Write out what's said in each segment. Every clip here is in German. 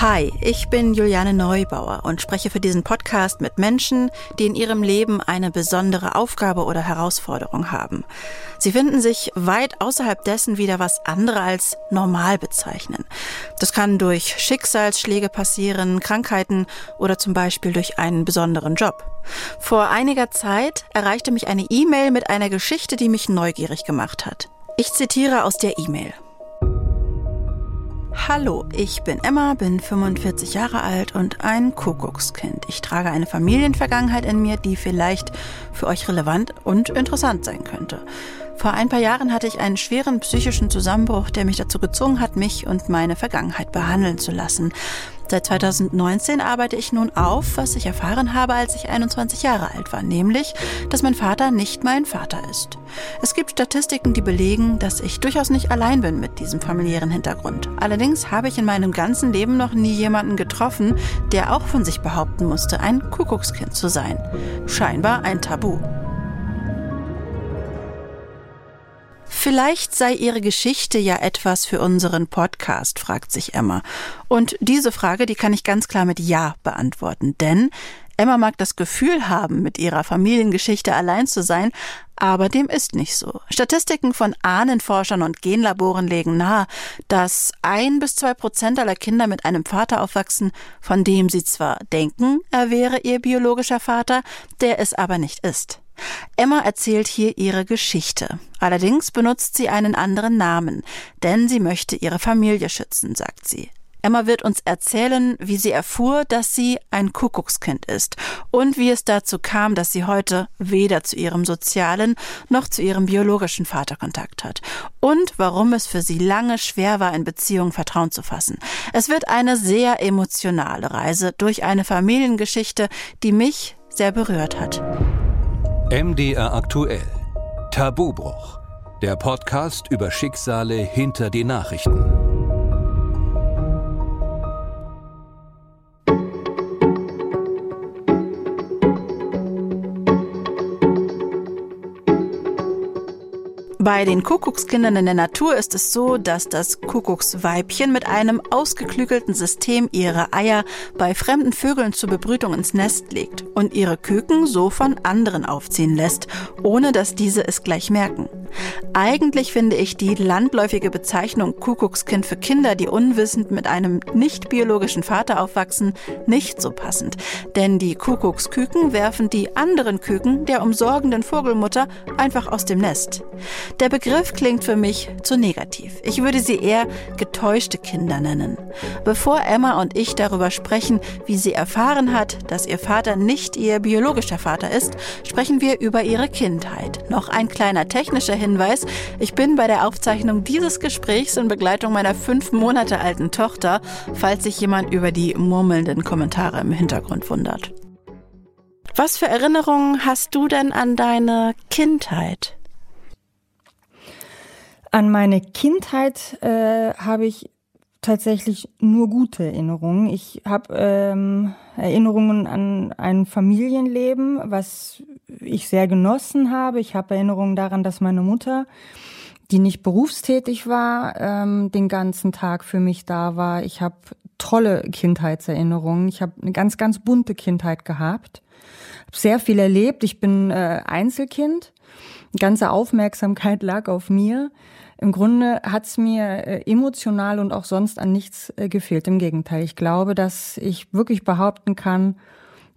Hi, ich bin Juliane Neubauer und spreche für diesen Podcast mit Menschen, die in ihrem Leben eine besondere Aufgabe oder Herausforderung haben. Sie finden sich weit außerhalb dessen wieder, was andere als normal bezeichnen. Das kann durch Schicksalsschläge passieren, Krankheiten oder zum Beispiel durch einen besonderen Job. Vor einiger Zeit erreichte mich eine E-Mail mit einer Geschichte, die mich neugierig gemacht hat. Ich zitiere aus der E-Mail. Hallo, ich bin Emma, bin 45 Jahre alt und ein Kuckuckskind. Ich trage eine Familienvergangenheit in mir, die vielleicht für euch relevant und interessant sein könnte. Vor ein paar Jahren hatte ich einen schweren psychischen Zusammenbruch, der mich dazu gezwungen hat, mich und meine Vergangenheit behandeln zu lassen. Seit 2019 arbeite ich nun auf, was ich erfahren habe, als ich 21 Jahre alt war, nämlich, dass mein Vater nicht mein Vater ist. Es gibt Statistiken, die belegen, dass ich durchaus nicht allein bin mit diesem familiären Hintergrund. Allerdings habe ich in meinem ganzen Leben noch nie jemanden getroffen, der auch von sich behaupten musste, ein Kuckuckskind zu sein. Scheinbar ein Tabu. Vielleicht sei Ihre Geschichte ja etwas für unseren Podcast, fragt sich Emma. Und diese Frage, die kann ich ganz klar mit Ja beantworten, denn Emma mag das Gefühl haben, mit ihrer Familiengeschichte allein zu sein, aber dem ist nicht so. Statistiken von Ahnenforschern und Genlaboren legen nahe, dass ein bis zwei Prozent aller Kinder mit einem Vater aufwachsen, von dem sie zwar denken, er wäre ihr biologischer Vater, der es aber nicht ist. Emma erzählt hier ihre Geschichte. Allerdings benutzt sie einen anderen Namen, denn sie möchte ihre Familie schützen, sagt sie. Emma wird uns erzählen, wie sie erfuhr, dass sie ein Kuckuckskind ist und wie es dazu kam, dass sie heute weder zu ihrem sozialen noch zu ihrem biologischen Vater Kontakt hat und warum es für sie lange schwer war, in Beziehungen Vertrauen zu fassen. Es wird eine sehr emotionale Reise durch eine Familiengeschichte, die mich sehr berührt hat. MDR aktuell. Tabubruch. Der Podcast über Schicksale hinter die Nachrichten. Bei den Kuckuckskindern in der Natur ist es so, dass das Kuckucksweibchen mit einem ausgeklügelten System ihre Eier bei fremden Vögeln zur Bebrütung ins Nest legt und ihre Küken so von anderen aufziehen lässt, ohne dass diese es gleich merken. Eigentlich finde ich die landläufige Bezeichnung Kuckuckskind für Kinder, die unwissend mit einem nicht biologischen Vater aufwachsen, nicht so passend. Denn die Kuckucksküken werfen die anderen Küken der umsorgenden Vogelmutter einfach aus dem Nest. Der Begriff klingt für mich zu negativ. Ich würde sie eher getäuschte Kinder nennen. Bevor Emma und ich darüber sprechen, wie sie erfahren hat, dass ihr Vater nicht ihr biologischer Vater ist, sprechen wir über ihre Kindheit. Noch ein kleiner technischer Hinweis. Ich bin bei der Aufzeichnung dieses Gesprächs in Begleitung meiner fünf Monate alten Tochter, falls sich jemand über die murmelnden Kommentare im Hintergrund wundert. Was für Erinnerungen hast du denn an deine Kindheit? An meine Kindheit äh, habe ich tatsächlich nur gute Erinnerungen. Ich habe ähm, Erinnerungen an ein Familienleben, was ich sehr genossen habe. Ich habe Erinnerungen daran, dass meine Mutter, die nicht berufstätig war, ähm, den ganzen Tag für mich da war. Ich habe tolle Kindheitserinnerungen. Ich habe eine ganz, ganz bunte Kindheit gehabt. Habe sehr viel erlebt. Ich bin äh, Einzelkind. Die ganze Aufmerksamkeit lag auf mir. Im Grunde hat es mir äh, emotional und auch sonst an nichts äh, gefehlt. Im Gegenteil, ich glaube, dass ich wirklich behaupten kann,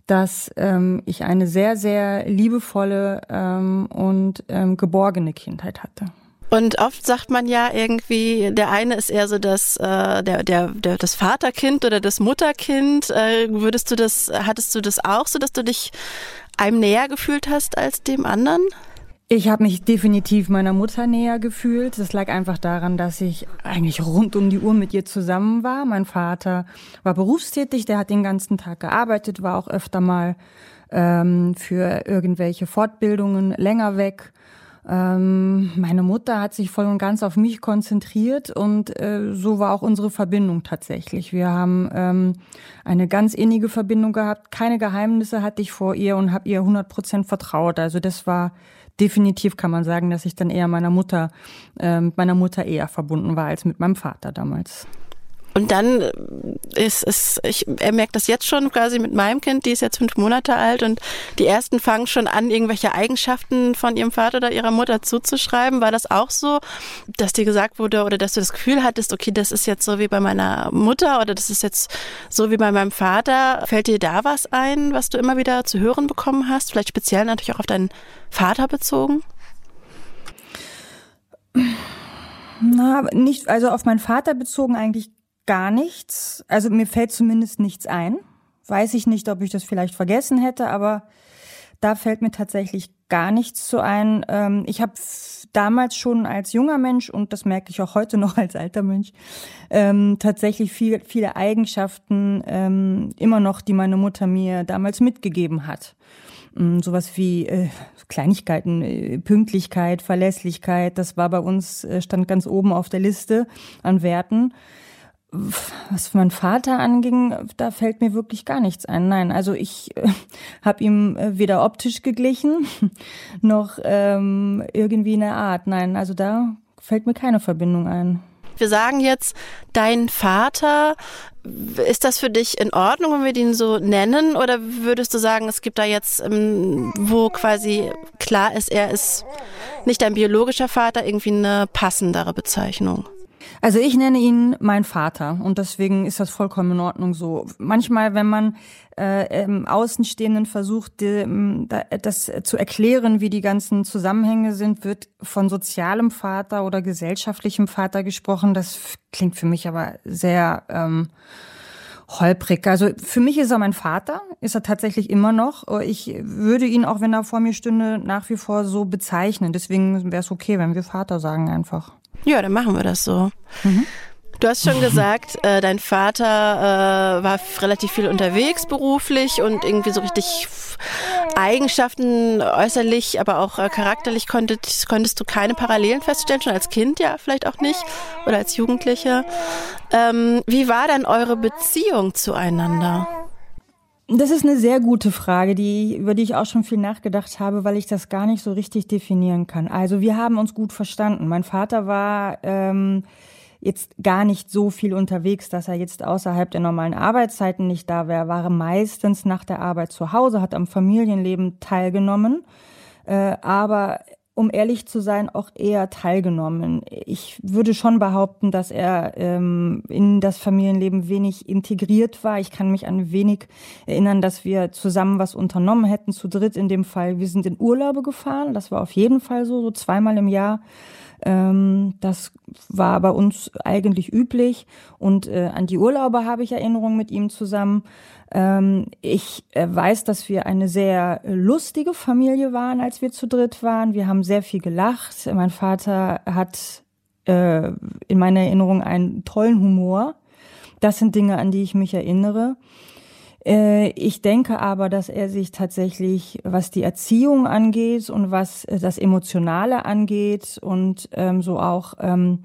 dass ähm, ich eine sehr, sehr liebevolle ähm, und ähm, geborgene Kindheit hatte. Und oft sagt man ja irgendwie, der eine ist eher so das, äh, der, der, der, das Vaterkind oder das Mutterkind. Äh, würdest du das, hattest du das auch so, dass du dich einem näher gefühlt hast als dem anderen? Ich habe mich definitiv meiner Mutter näher gefühlt. Das lag einfach daran, dass ich eigentlich rund um die Uhr mit ihr zusammen war. Mein Vater war berufstätig, der hat den ganzen Tag gearbeitet, war auch öfter mal ähm, für irgendwelche Fortbildungen länger weg. Ähm, meine Mutter hat sich voll und ganz auf mich konzentriert und äh, so war auch unsere Verbindung tatsächlich. Wir haben ähm, eine ganz innige Verbindung gehabt. Keine Geheimnisse hatte ich vor ihr und habe ihr 100 Prozent vertraut. Also das war definitiv kann man sagen, dass ich dann eher meiner Mutter, äh, mit meiner Mutter eher verbunden war als mit meinem Vater damals. Und dann ist es, ich, er merkt das jetzt schon quasi mit meinem Kind, die ist jetzt fünf Monate alt und die ersten fangen schon an, irgendwelche Eigenschaften von ihrem Vater oder ihrer Mutter zuzuschreiben. War das auch so, dass dir gesagt wurde oder dass du das Gefühl hattest, okay, das ist jetzt so wie bei meiner Mutter oder das ist jetzt so wie bei meinem Vater? Fällt dir da was ein, was du immer wieder zu hören bekommen hast? Vielleicht speziell natürlich auch auf deinen Vater bezogen? Na, nicht, also auf meinen Vater bezogen eigentlich gar nichts. Also mir fällt zumindest nichts ein. Weiß ich nicht, ob ich das vielleicht vergessen hätte, aber da fällt mir tatsächlich gar nichts zu ein. Ähm, ich habe damals schon als junger Mensch und das merke ich auch heute noch als alter Mensch ähm, tatsächlich viel, viele Eigenschaften ähm, immer noch, die meine Mutter mir damals mitgegeben hat. Mm, sowas wie äh, Kleinigkeiten, äh, Pünktlichkeit, Verlässlichkeit, das war bei uns, äh, stand ganz oben auf der Liste an Werten was mein Vater anging, da fällt mir wirklich gar nichts ein. Nein, also ich äh, habe ihm äh, weder optisch geglichen noch ähm, irgendwie eine Art. Nein, also da fällt mir keine Verbindung ein. Wir sagen jetzt, dein Vater, ist das für dich in Ordnung, wenn wir den so nennen? Oder würdest du sagen, es gibt da jetzt, ähm, wo quasi klar ist, er ist nicht dein biologischer Vater, irgendwie eine passendere Bezeichnung? Also ich nenne ihn mein Vater und deswegen ist das vollkommen in Ordnung so. Manchmal, wenn man äh, im Außenstehenden versucht, die, das zu erklären, wie die ganzen Zusammenhänge sind, wird von sozialem Vater oder gesellschaftlichem Vater gesprochen. Das klingt für mich aber sehr ähm, holprig. Also für mich ist er mein Vater, ist er tatsächlich immer noch. Ich würde ihn, auch wenn er vor mir stünde, nach wie vor so bezeichnen. Deswegen wäre es okay, wenn wir Vater sagen einfach. Ja, dann machen wir das so. Mhm. Du hast schon gesagt, äh, dein Vater äh, war relativ viel unterwegs beruflich und irgendwie so richtig Eigenschaften äußerlich, aber auch äh, charakterlich konntest, konntest du keine Parallelen feststellen, schon als Kind ja vielleicht auch nicht oder als Jugendlicher. Ähm, wie war dann eure Beziehung zueinander? Das ist eine sehr gute Frage, die, über die ich auch schon viel nachgedacht habe, weil ich das gar nicht so richtig definieren kann. Also wir haben uns gut verstanden. Mein Vater war ähm, jetzt gar nicht so viel unterwegs, dass er jetzt außerhalb der normalen Arbeitszeiten nicht da wäre. War meistens nach der Arbeit zu Hause, hat am Familienleben teilgenommen. Äh, aber um ehrlich zu sein, auch eher teilgenommen. Ich würde schon behaupten, dass er ähm, in das Familienleben wenig integriert war. Ich kann mich an wenig erinnern, dass wir zusammen was unternommen hätten, zu dritt in dem Fall. Wir sind in Urlaube gefahren, das war auf jeden Fall so, so zweimal im Jahr. Ähm, das war bei uns eigentlich üblich und äh, an die Urlaube habe ich Erinnerungen mit ihm zusammen. Ähm, ich äh, weiß, dass wir eine sehr lustige Familie waren, als wir zu dritt waren. Wir haben sehr viel gelacht. Mein Vater hat äh, in meiner Erinnerung einen tollen Humor. Das sind Dinge, an die ich mich erinnere. Äh, ich denke aber, dass er sich tatsächlich, was die Erziehung angeht und was das Emotionale angeht und ähm, so auch ähm,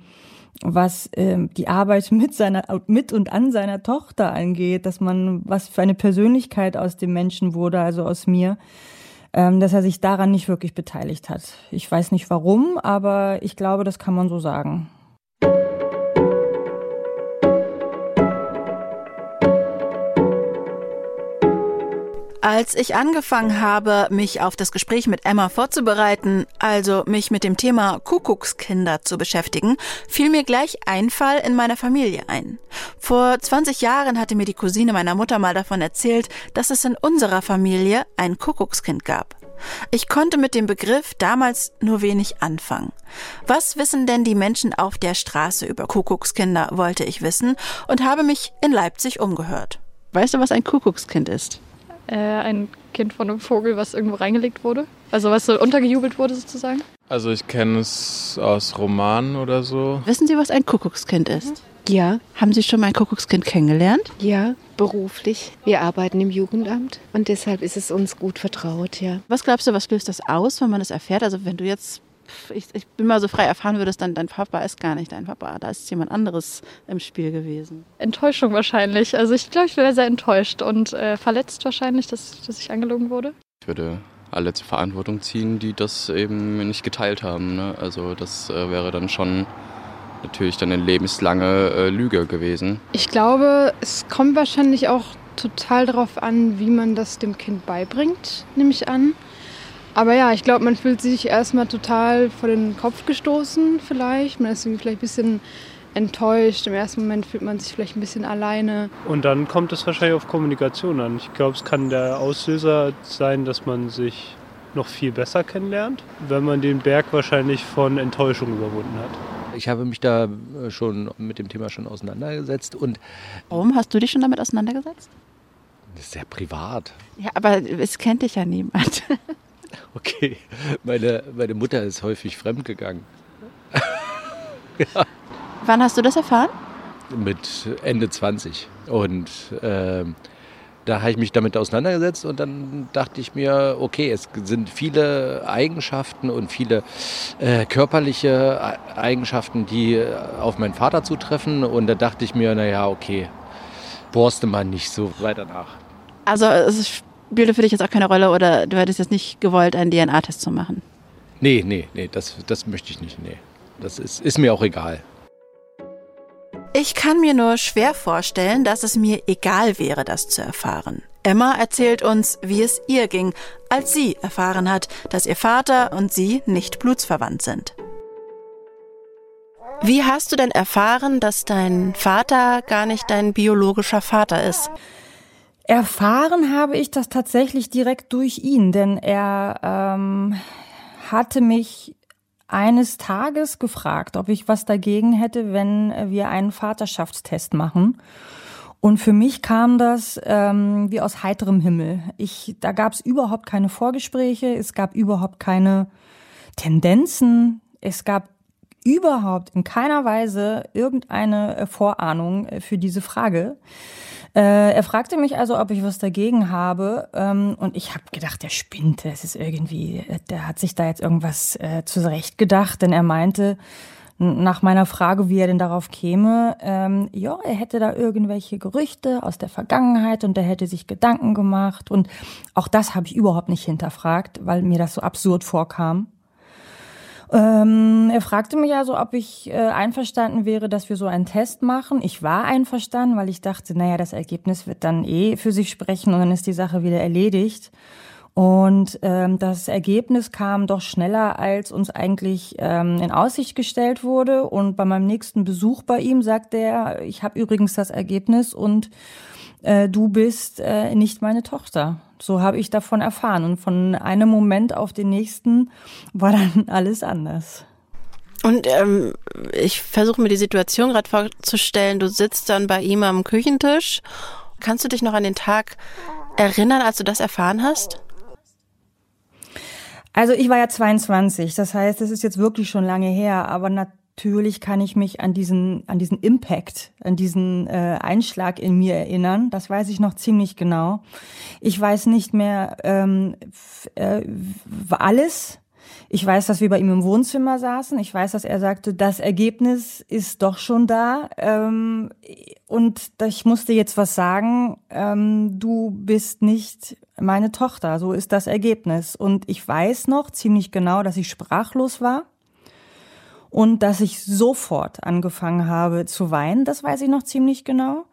was ähm, die Arbeit mit seiner mit und an seiner Tochter angeht, dass man was für eine Persönlichkeit aus dem Menschen wurde, also aus mir, ähm, dass er sich daran nicht wirklich beteiligt hat. Ich weiß nicht warum, aber ich glaube, das kann man so sagen. Als ich angefangen habe, mich auf das Gespräch mit Emma vorzubereiten, also mich mit dem Thema Kuckuckskinder zu beschäftigen, fiel mir gleich ein Fall in meiner Familie ein. Vor 20 Jahren hatte mir die Cousine meiner Mutter mal davon erzählt, dass es in unserer Familie ein Kuckuckskind gab. Ich konnte mit dem Begriff damals nur wenig anfangen. Was wissen denn die Menschen auf der Straße über Kuckuckskinder, wollte ich wissen und habe mich in Leipzig umgehört. Weißt du, was ein Kuckuckskind ist? Äh, ein Kind von einem Vogel, was irgendwo reingelegt wurde? Also was so untergejubelt wurde sozusagen? Also ich kenne es aus Romanen oder so. Wissen Sie, was ein Kuckuckskind ist? Ja. Haben Sie schon mal ein Kuckuckskind kennengelernt? Ja, beruflich. Wir arbeiten im Jugendamt und deshalb ist es uns gut vertraut, ja. Was glaubst du, was löst das aus, wenn man es erfährt? Also wenn du jetzt ich, ich, bin mal so frei erfahren würdest, dann dein Papa ist gar nicht dein Papa. Da ist jemand anderes im Spiel gewesen. Enttäuschung wahrscheinlich. Also ich glaube, ich wäre sehr enttäuscht und äh, verletzt wahrscheinlich, dass, dass ich angelogen wurde. Ich würde alle zur Verantwortung ziehen, die das eben nicht geteilt haben. Ne? Also das äh, wäre dann schon natürlich dann eine lebenslange äh, Lüge gewesen. Ich glaube, es kommt wahrscheinlich auch total darauf an, wie man das dem Kind beibringt, nehme ich an. Aber ja, ich glaube, man fühlt sich erstmal total vor den Kopf gestoßen vielleicht. Man ist irgendwie vielleicht ein bisschen enttäuscht. Im ersten Moment fühlt man sich vielleicht ein bisschen alleine. Und dann kommt es wahrscheinlich auf Kommunikation an. Ich glaube, es kann der Auslöser sein, dass man sich noch viel besser kennenlernt, wenn man den Berg wahrscheinlich von Enttäuschung überwunden hat. Ich habe mich da äh, schon mit dem Thema schon auseinandergesetzt und Warum hast du dich schon damit auseinandergesetzt? das ist sehr privat. Ja, aber es kennt dich ja niemand. Okay, meine, meine Mutter ist häufig fremdgegangen. Wann hast du das erfahren? mit Ende 20. Und ähm, da habe ich mich damit auseinandergesetzt und dann dachte ich mir, okay, es sind viele Eigenschaften und viele äh, körperliche E- Eigenschaften, die äh, auf meinen Vater zutreffen. Und da dachte ich mir, naja, okay, borste mal nicht so weiter nach. Also es spielte für dich jetzt auch keine Rolle oder du hättest jetzt nicht gewollt, einen DNA-Test zu machen. Nee, nee, nee, das, das möchte ich nicht. Nee. Das ist, ist mir auch egal. Ich kann mir nur schwer vorstellen, dass es mir egal wäre, das zu erfahren. Emma erzählt uns, wie es ihr ging, als sie erfahren hat, dass ihr Vater und sie nicht blutsverwandt sind. Wie hast du denn erfahren, dass dein Vater gar nicht dein biologischer Vater ist? Erfahren habe ich das tatsächlich direkt durch ihn, denn er ähm, hatte mich eines Tages gefragt, ob ich was dagegen hätte, wenn wir einen Vaterschaftstest machen. Und für mich kam das ähm, wie aus heiterem Himmel. Ich, da gab es überhaupt keine Vorgespräche, es gab überhaupt keine Tendenzen, es gab überhaupt in keiner Weise irgendeine Vorahnung äh, für diese Frage. Äh, er fragte mich also, ob ich was dagegen habe. Ähm, und ich habe gedacht, der spinnt. Es ist irgendwie, äh, der hat sich da jetzt irgendwas äh, zurecht gedacht, denn er meinte, nach meiner Frage, wie er denn darauf käme, ähm, ja, er hätte da irgendwelche Gerüchte aus der Vergangenheit und er hätte sich Gedanken gemacht. Und auch das habe ich überhaupt nicht hinterfragt, weil mir das so absurd vorkam. Ähm, er fragte mich also, ob ich äh, einverstanden wäre, dass wir so einen Test machen. Ich war einverstanden, weil ich dachte, naja, das Ergebnis wird dann eh für sich sprechen und dann ist die Sache wieder erledigt. Und ähm, das Ergebnis kam doch schneller, als uns eigentlich ähm, in Aussicht gestellt wurde. Und bei meinem nächsten Besuch bei ihm sagte er, ich habe übrigens das Ergebnis und äh, du bist äh, nicht meine Tochter. So habe ich davon erfahren. Und von einem Moment auf den nächsten war dann alles anders. Und ähm, ich versuche mir die Situation gerade vorzustellen. Du sitzt dann bei ihm am Küchentisch. Kannst du dich noch an den Tag erinnern, als du das erfahren hast? Also ich war ja 22, das heißt, es ist jetzt wirklich schon lange her, aber natürlich kann ich mich an diesen, an diesen Impact, an diesen äh, Einschlag in mir erinnern. Das weiß ich noch ziemlich genau. Ich weiß nicht mehr ähm, äh, alles. Ich weiß, dass wir bei ihm im Wohnzimmer saßen. Ich weiß, dass er sagte, das Ergebnis ist doch schon da. Ähm, und ich musste jetzt was sagen. Ähm, du bist nicht meine Tochter. So ist das Ergebnis. Und ich weiß noch ziemlich genau, dass ich sprachlos war und dass ich sofort angefangen habe zu weinen. Das weiß ich noch ziemlich genau.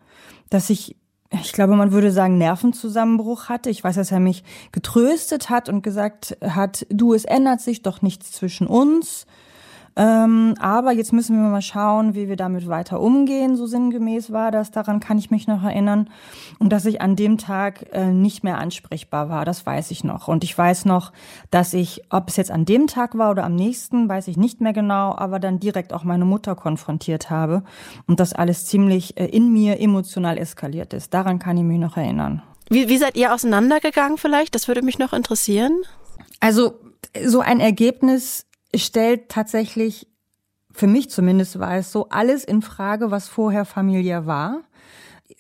Dass ich, ich glaube, man würde sagen, Nervenzusammenbruch hatte. Ich weiß, dass er mich getröstet hat und gesagt hat, du, es ändert sich doch nichts zwischen uns. Ähm, aber jetzt müssen wir mal schauen, wie wir damit weiter umgehen. So sinngemäß war das. Daran kann ich mich noch erinnern. Und dass ich an dem Tag äh, nicht mehr ansprechbar war, das weiß ich noch. Und ich weiß noch, dass ich, ob es jetzt an dem Tag war oder am nächsten, weiß ich nicht mehr genau, aber dann direkt auch meine Mutter konfrontiert habe. Und das alles ziemlich äh, in mir emotional eskaliert ist. Daran kann ich mich noch erinnern. Wie, wie seid ihr auseinandergegangen vielleicht? Das würde mich noch interessieren. Also so ein Ergebnis stellt tatsächlich, für mich zumindest war es so, alles in Frage, was vorher familiär war.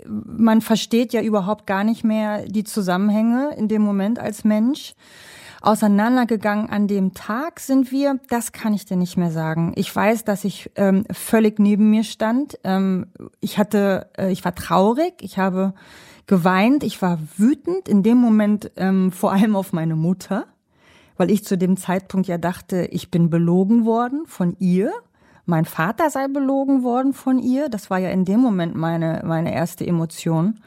Man versteht ja überhaupt gar nicht mehr die Zusammenhänge in dem Moment als Mensch. Auseinandergegangen an dem Tag sind wir, das kann ich dir nicht mehr sagen. Ich weiß, dass ich ähm, völlig neben mir stand. Ähm, ich hatte, äh, ich war traurig, ich habe geweint, ich war wütend, in dem Moment ähm, vor allem auf meine Mutter weil ich zu dem Zeitpunkt ja dachte, ich bin belogen worden von ihr, mein Vater sei belogen worden von ihr. Das war ja in dem Moment meine, meine erste Emotion.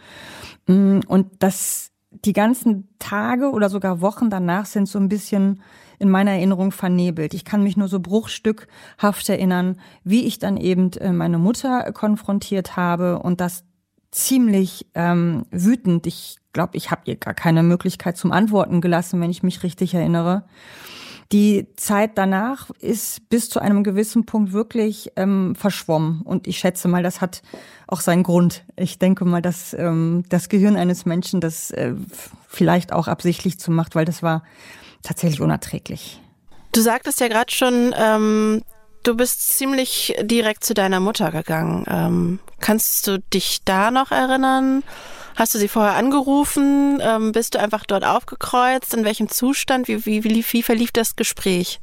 Mm, und das, die ganzen Tage oder sogar Wochen danach sind so ein bisschen in meiner Erinnerung vernebelt. Ich kann mich nur so bruchstückhaft erinnern, wie ich dann eben äh, meine Mutter konfrontiert habe und das ziemlich ähm, wütend. Ich glaube, ich habe ihr gar keine Möglichkeit zum Antworten gelassen, wenn ich mich richtig erinnere. Die Zeit danach ist bis zu einem gewissen Punkt wirklich ähm, verschwommen. Und ich schätze mal, das hat auch seinen Grund. Ich denke mal, dass ähm, das Gehirn eines Menschen das äh, vielleicht auch absichtlich zu macht, weil das war tatsächlich unerträglich. Du sagtest ja gerade schon, ähm, du bist ziemlich direkt zu deiner Mutter gegangen. Ähm, kannst du dich da noch erinnern? Hast du sie vorher angerufen? Ähm, bist du einfach dort aufgekreuzt? In welchem Zustand? Wie, wie, wie, wie verlief das Gespräch?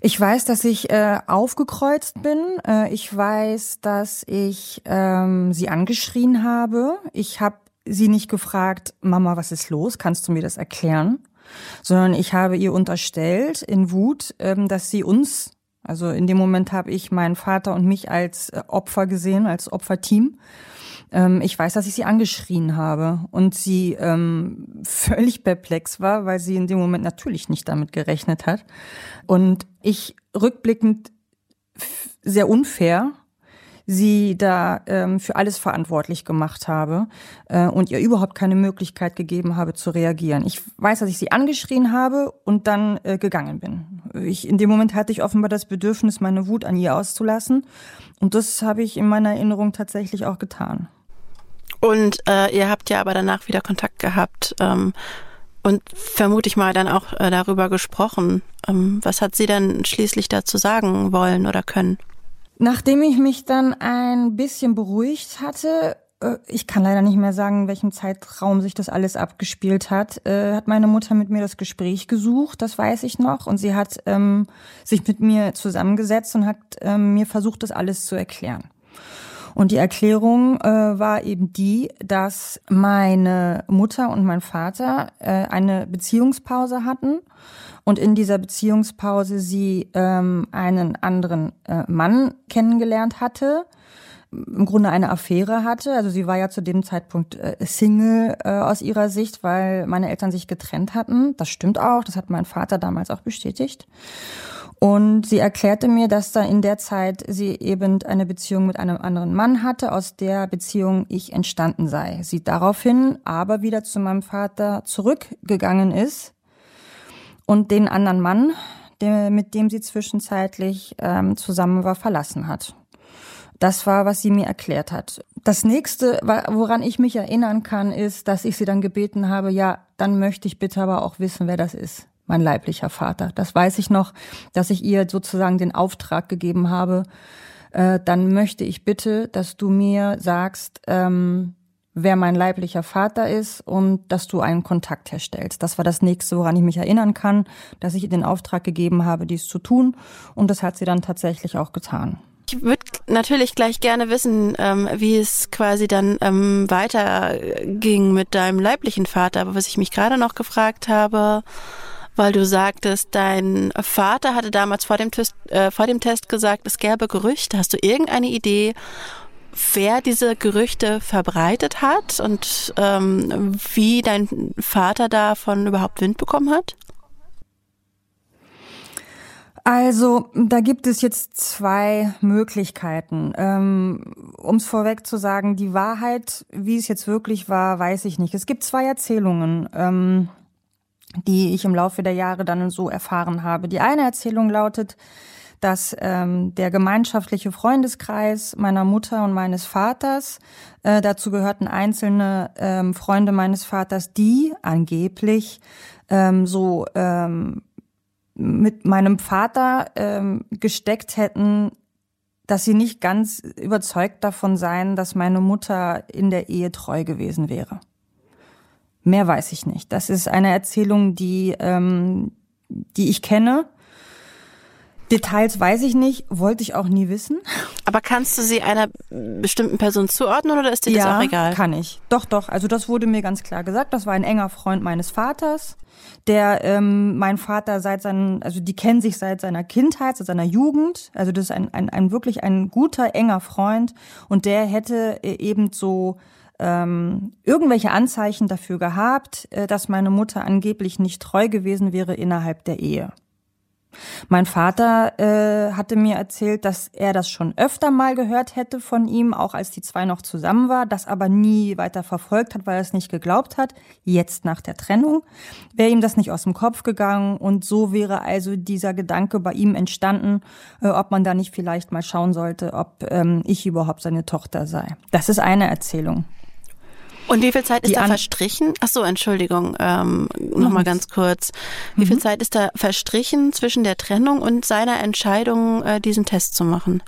Ich weiß, dass ich äh, aufgekreuzt bin. Äh, ich weiß, dass ich ähm, sie angeschrien habe. Ich habe sie nicht gefragt, Mama, was ist los? Kannst du mir das erklären? Sondern ich habe ihr unterstellt in Wut, ähm, dass sie uns, also in dem Moment habe ich meinen Vater und mich als äh, Opfer gesehen, als Opferteam ähm, ich weiß, dass ich sie angeschrien habe und sie ähm, völlig perplex war, weil sie in dem Moment natürlich nicht damit gerechnet hat. Und ich rückblickend sehr unfair sie da ähm, für alles verantwortlich gemacht habe äh, und ihr überhaupt keine Möglichkeit gegeben habe zu reagieren. Ich weiß, dass ich sie angeschrien habe und dann äh, gegangen bin. Ich, in dem Moment hatte ich offenbar das Bedürfnis, meine Wut an ihr auszulassen und das habe ich in meiner Erinnerung tatsächlich auch getan. Und äh, ihr habt ja aber danach wieder Kontakt gehabt ähm, und vermute ich mal dann auch äh, darüber gesprochen. Ähm, was hat sie denn schließlich dazu sagen wollen oder können? Nachdem ich mich dann ein bisschen beruhigt hatte, äh, ich kann leider nicht mehr sagen, in welchem Zeitraum sich das alles abgespielt hat, äh, hat meine Mutter mit mir das Gespräch gesucht, das weiß ich noch. Und sie hat ähm, sich mit mir zusammengesetzt und hat ähm, mir versucht, das alles zu erklären. Und die Erklärung äh, war eben die, dass meine Mutter und mein Vater äh, eine Beziehungspause hatten und in dieser Beziehungspause sie ähm, einen anderen äh, Mann kennengelernt hatte im Grunde eine Affäre hatte. Also sie war ja zu dem Zeitpunkt äh, Single äh, aus ihrer Sicht, weil meine Eltern sich getrennt hatten. Das stimmt auch, das hat mein Vater damals auch bestätigt. Und sie erklärte mir, dass da in der Zeit sie eben eine Beziehung mit einem anderen Mann hatte, aus der Beziehung ich entstanden sei. Sie daraufhin aber wieder zu meinem Vater zurückgegangen ist und den anderen Mann, mit dem sie zwischenzeitlich ähm, zusammen war, verlassen hat. Das war, was sie mir erklärt hat. Das nächste, woran ich mich erinnern kann, ist, dass ich sie dann gebeten habe, ja, dann möchte ich bitte aber auch wissen, wer das ist mein leiblicher Vater. Das weiß ich noch, dass ich ihr sozusagen den Auftrag gegeben habe. Äh, dann möchte ich bitte, dass du mir sagst, ähm, wer mein leiblicher Vater ist und dass du einen Kontakt herstellst. Das war das nächste, woran ich mich erinnern kann, dass ich ihr den Auftrag gegeben habe, dies zu tun. Und das hat sie dann tatsächlich auch getan. Ich würde natürlich gleich gerne wissen, ähm, wie es quasi dann ähm, weiterging mit deinem leiblichen Vater. Aber was ich mich gerade noch gefragt habe, weil du sagtest, dein Vater hatte damals vor dem, Test, äh, vor dem Test gesagt, es gäbe Gerüchte. Hast du irgendeine Idee, wer diese Gerüchte verbreitet hat und ähm, wie dein Vater davon überhaupt Wind bekommen hat? Also, da gibt es jetzt zwei Möglichkeiten. Ähm, um es vorweg zu sagen, die Wahrheit, wie es jetzt wirklich war, weiß ich nicht. Es gibt zwei Erzählungen. Ähm, die ich im Laufe der Jahre dann so erfahren habe. Die eine Erzählung lautet, dass ähm, der gemeinschaftliche Freundeskreis meiner Mutter und meines Vaters, äh, dazu gehörten einzelne ähm, Freunde meines Vaters, die angeblich ähm, so ähm, mit meinem Vater ähm, gesteckt hätten, dass sie nicht ganz überzeugt davon seien, dass meine Mutter in der Ehe treu gewesen wäre. Mehr weiß ich nicht. Das ist eine Erzählung, die, ähm, die ich kenne. Details weiß ich nicht, wollte ich auch nie wissen. Aber kannst du sie einer bestimmten Person zuordnen oder ist dir das ja, auch egal? kann ich. Doch, doch. Also das wurde mir ganz klar gesagt. Das war ein enger Freund meines Vaters, der ähm, mein Vater seit seinen, also die kennen sich seit seiner Kindheit, seit seiner Jugend. Also das ist ein, ein, ein wirklich ein guter, enger Freund. Und der hätte äh, eben so ähm, irgendwelche Anzeichen dafür gehabt, äh, dass meine Mutter angeblich nicht treu gewesen wäre innerhalb der Ehe. Mein Vater äh, hatte mir erzählt, dass er das schon öfter mal gehört hätte von ihm, auch als die zwei noch zusammen war, das aber nie weiter verfolgt hat, weil er es nicht geglaubt hat. Jetzt nach der Trennung wäre ihm das nicht aus dem Kopf gegangen und so wäre also dieser Gedanke bei ihm entstanden, äh, ob man da nicht vielleicht mal schauen sollte, ob ähm, ich überhaupt seine Tochter sei. Das ist eine Erzählung. Und wie viel Zeit ist da verstrichen? Ach so, Entschuldigung, ähm, nochmal ganz kurz. Wie Mhm. viel Zeit ist da verstrichen zwischen der Trennung und seiner Entscheidung, äh, diesen Test zu machen?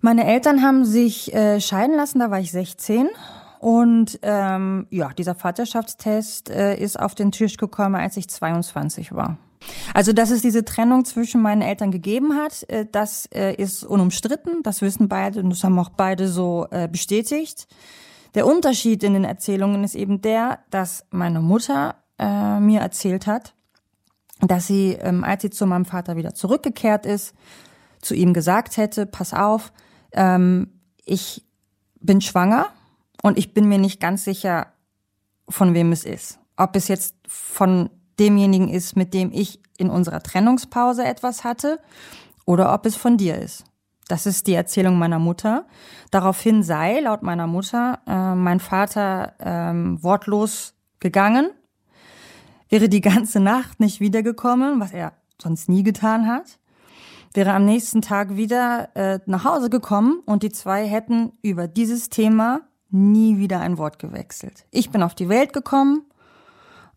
Meine Eltern haben sich äh, scheiden lassen, da war ich 16. Und ähm, ja, dieser Vaterschaftstest äh, ist auf den Tisch gekommen, als ich 22 war. Also, dass es diese Trennung zwischen meinen Eltern gegeben hat, äh, das äh, ist unumstritten. Das wissen beide und das haben auch beide so äh, bestätigt. Der Unterschied in den Erzählungen ist eben der, dass meine Mutter äh, mir erzählt hat, dass sie, ähm, als sie zu meinem Vater wieder zurückgekehrt ist, zu ihm gesagt hätte, pass auf, ähm, ich bin schwanger und ich bin mir nicht ganz sicher, von wem es ist. Ob es jetzt von demjenigen ist, mit dem ich in unserer Trennungspause etwas hatte, oder ob es von dir ist. Das ist die Erzählung meiner Mutter. Daraufhin sei, laut meiner Mutter, äh, mein Vater ähm, wortlos gegangen, wäre die ganze Nacht nicht wiedergekommen, was er sonst nie getan hat, wäre am nächsten Tag wieder äh, nach Hause gekommen und die zwei hätten über dieses Thema nie wieder ein Wort gewechselt. Ich bin auf die Welt gekommen,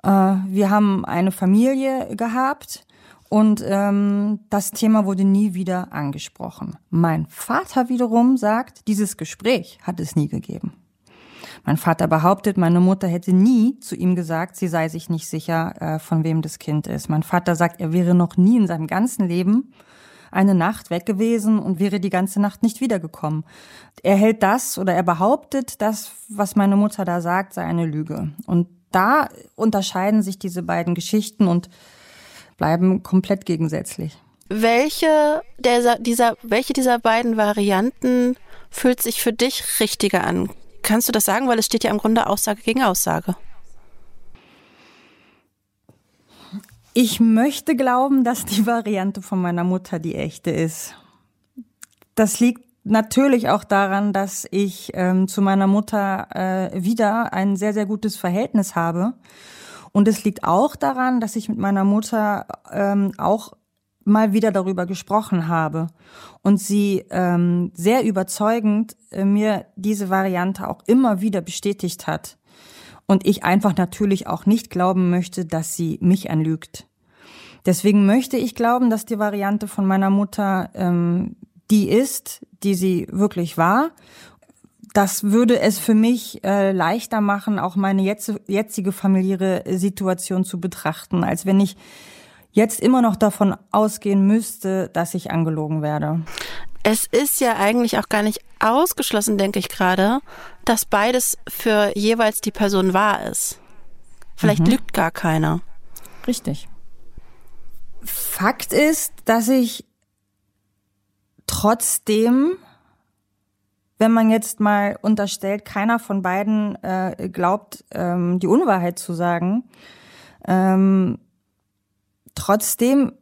äh, wir haben eine Familie gehabt und ähm, das Thema wurde nie wieder angesprochen. Mein Vater wiederum sagt, dieses Gespräch hat es nie gegeben. Mein Vater behauptet, meine Mutter hätte nie zu ihm gesagt, sie sei sich nicht sicher, äh, von wem das Kind ist. Mein Vater sagt, er wäre noch nie in seinem ganzen Leben eine Nacht weg gewesen und wäre die ganze Nacht nicht wiedergekommen. Er hält das oder er behauptet, das, was meine Mutter da sagt, sei eine Lüge. Und da unterscheiden sich diese beiden Geschichten und bleiben komplett gegensätzlich. Welche dieser, dieser, welche dieser beiden Varianten fühlt sich für dich richtiger an? Kannst du das sagen? Weil es steht ja im Grunde Aussage gegen Aussage. Ich möchte glauben, dass die Variante von meiner Mutter die echte ist. Das liegt natürlich auch daran, dass ich ähm, zu meiner Mutter äh, wieder ein sehr, sehr gutes Verhältnis habe. Und es liegt auch daran, dass ich mit meiner Mutter ähm, auch mal wieder darüber gesprochen habe und sie ähm, sehr überzeugend äh, mir diese Variante auch immer wieder bestätigt hat. Und ich einfach natürlich auch nicht glauben möchte, dass sie mich anlügt. Deswegen möchte ich glauben, dass die Variante von meiner Mutter ähm, die ist, die sie wirklich war. Das würde es für mich äh, leichter machen, auch meine jetzt, jetzige familiäre Situation zu betrachten, als wenn ich jetzt immer noch davon ausgehen müsste, dass ich angelogen werde. Es ist ja eigentlich auch gar nicht ausgeschlossen, denke ich gerade, dass beides für jeweils die Person wahr ist. Vielleicht Mhm. lügt gar keiner. Richtig. Fakt ist, dass ich trotzdem, wenn man jetzt mal unterstellt, keiner von beiden äh, glaubt, ähm, die Unwahrheit zu sagen, ähm, trotzdem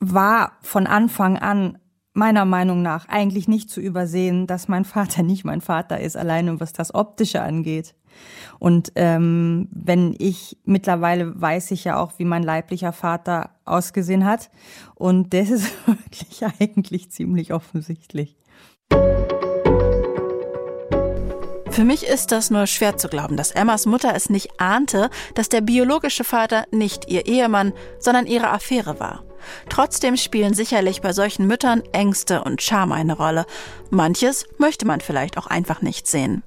war von Anfang an meiner Meinung nach eigentlich nicht zu übersehen, dass mein Vater nicht mein Vater ist, alleine was das Optische angeht. Und ähm, wenn ich mittlerweile weiß ich ja auch, wie mein leiblicher Vater ausgesehen hat. Und das ist wirklich eigentlich ziemlich offensichtlich. Für mich ist das nur schwer zu glauben, dass Emmas Mutter es nicht ahnte, dass der biologische Vater nicht ihr Ehemann, sondern ihre Affäre war. Trotzdem spielen sicherlich bei solchen Müttern Ängste und Scham eine Rolle. Manches möchte man vielleicht auch einfach nicht sehen.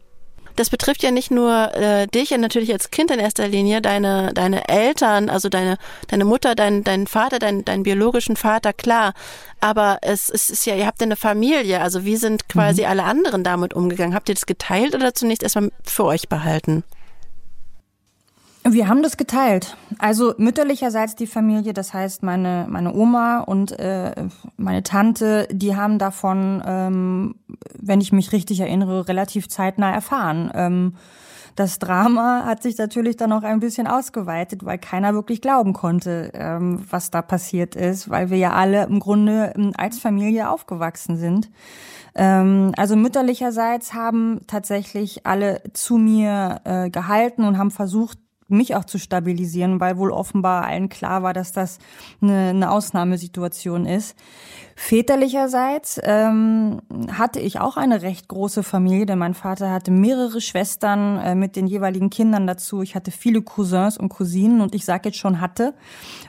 Das betrifft ja nicht nur äh, dich und natürlich als Kind in erster Linie, deine, deine Eltern, also deine, deine Mutter, dein, dein Vater, dein, deinen biologischen Vater, klar. Aber es, es ist ja, ihr habt ja eine Familie, also wie sind quasi mhm. alle anderen damit umgegangen? Habt ihr das geteilt oder zunächst erstmal für euch behalten? Wir haben das geteilt. Also mütterlicherseits die Familie, das heißt meine meine Oma und äh, meine Tante, die haben davon, ähm, wenn ich mich richtig erinnere, relativ zeitnah erfahren. Ähm, das Drama hat sich natürlich dann auch ein bisschen ausgeweitet, weil keiner wirklich glauben konnte, ähm, was da passiert ist, weil wir ja alle im Grunde ähm, als Familie aufgewachsen sind. Ähm, also mütterlicherseits haben tatsächlich alle zu mir äh, gehalten und haben versucht, mich auch zu stabilisieren, weil wohl offenbar allen klar war, dass das eine, eine Ausnahmesituation ist. Väterlicherseits ähm, hatte ich auch eine recht große Familie, denn mein Vater hatte mehrere Schwestern äh, mit den jeweiligen Kindern dazu. Ich hatte viele Cousins und Cousinen und ich sage jetzt schon hatte,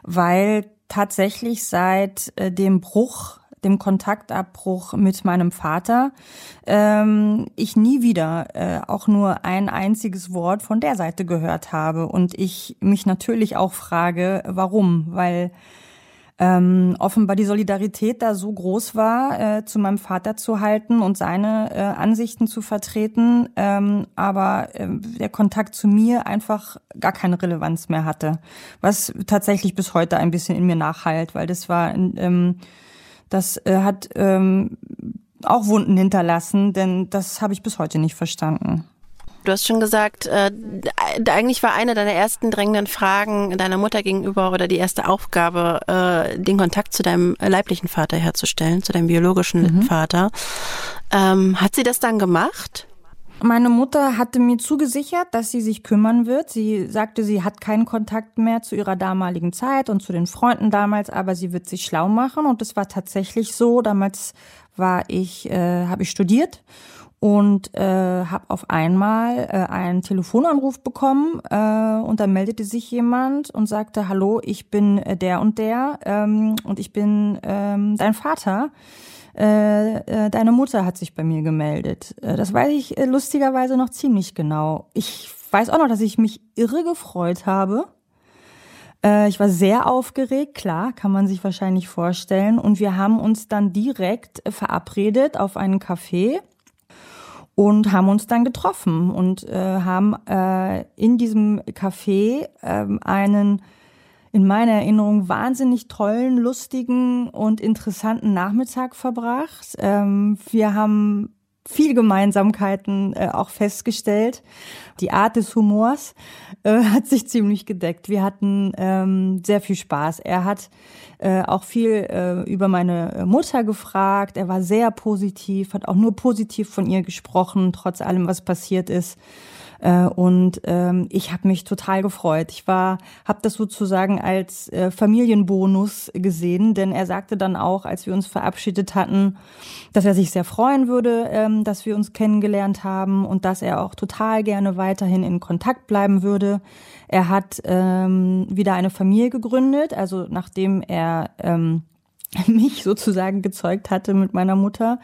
weil tatsächlich seit äh, dem Bruch dem Kontaktabbruch mit meinem Vater, ähm, ich nie wieder äh, auch nur ein einziges Wort von der Seite gehört habe. Und ich mich natürlich auch frage, warum? Weil ähm, offenbar die Solidarität da so groß war, äh, zu meinem Vater zu halten und seine äh, Ansichten zu vertreten, ähm, aber äh, der Kontakt zu mir einfach gar keine Relevanz mehr hatte, was tatsächlich bis heute ein bisschen in mir nachhalt, weil das war ähm, das äh, hat ähm, auch Wunden hinterlassen, denn das habe ich bis heute nicht verstanden. Du hast schon gesagt, äh, eigentlich war eine deiner ersten drängenden Fragen deiner Mutter gegenüber oder die erste Aufgabe, äh, den Kontakt zu deinem leiblichen Vater herzustellen, zu deinem biologischen mhm. Vater. Ähm, hat sie das dann gemacht? Meine Mutter hatte mir zugesichert, dass sie sich kümmern wird. Sie sagte, sie hat keinen Kontakt mehr zu ihrer damaligen Zeit und zu den Freunden damals, aber sie wird sich schlau machen. Und es war tatsächlich so. Damals war ich, äh, habe ich studiert und äh, habe auf einmal äh, einen Telefonanruf bekommen äh, und dann meldete sich jemand und sagte, hallo, ich bin äh, der und der ähm, und ich bin ähm, dein Vater äh, äh, deine Mutter hat sich bei mir gemeldet. Äh, das weiß ich äh, lustigerweise noch ziemlich genau. Ich weiß auch noch, dass ich mich irre gefreut habe. Äh, ich war sehr aufgeregt, klar, kann man sich wahrscheinlich vorstellen. Und wir haben uns dann direkt verabredet auf einen Café und haben uns dann getroffen und äh, haben äh, in diesem Café äh, einen in meiner Erinnerung wahnsinnig tollen, lustigen und interessanten Nachmittag verbracht. Ähm, wir haben viel Gemeinsamkeiten äh, auch festgestellt. Die Art des Humors äh, hat sich ziemlich gedeckt. Wir hatten ähm, sehr viel Spaß. Er hat äh, auch viel äh, über meine Mutter gefragt. Er war sehr positiv, hat auch nur positiv von ihr gesprochen, trotz allem, was passiert ist. Äh, und ähm, ich habe mich total gefreut. Ich war, habe das sozusagen als äh, Familienbonus gesehen, denn er sagte dann auch, als wir uns verabschiedet hatten, dass er sich sehr freuen würde, ähm, dass wir uns kennengelernt haben und dass er auch total gerne weiterhin in Kontakt bleiben würde. Er hat ähm, wieder eine Familie gegründet, also nachdem er ähm, mich sozusagen gezeugt hatte mit meiner Mutter,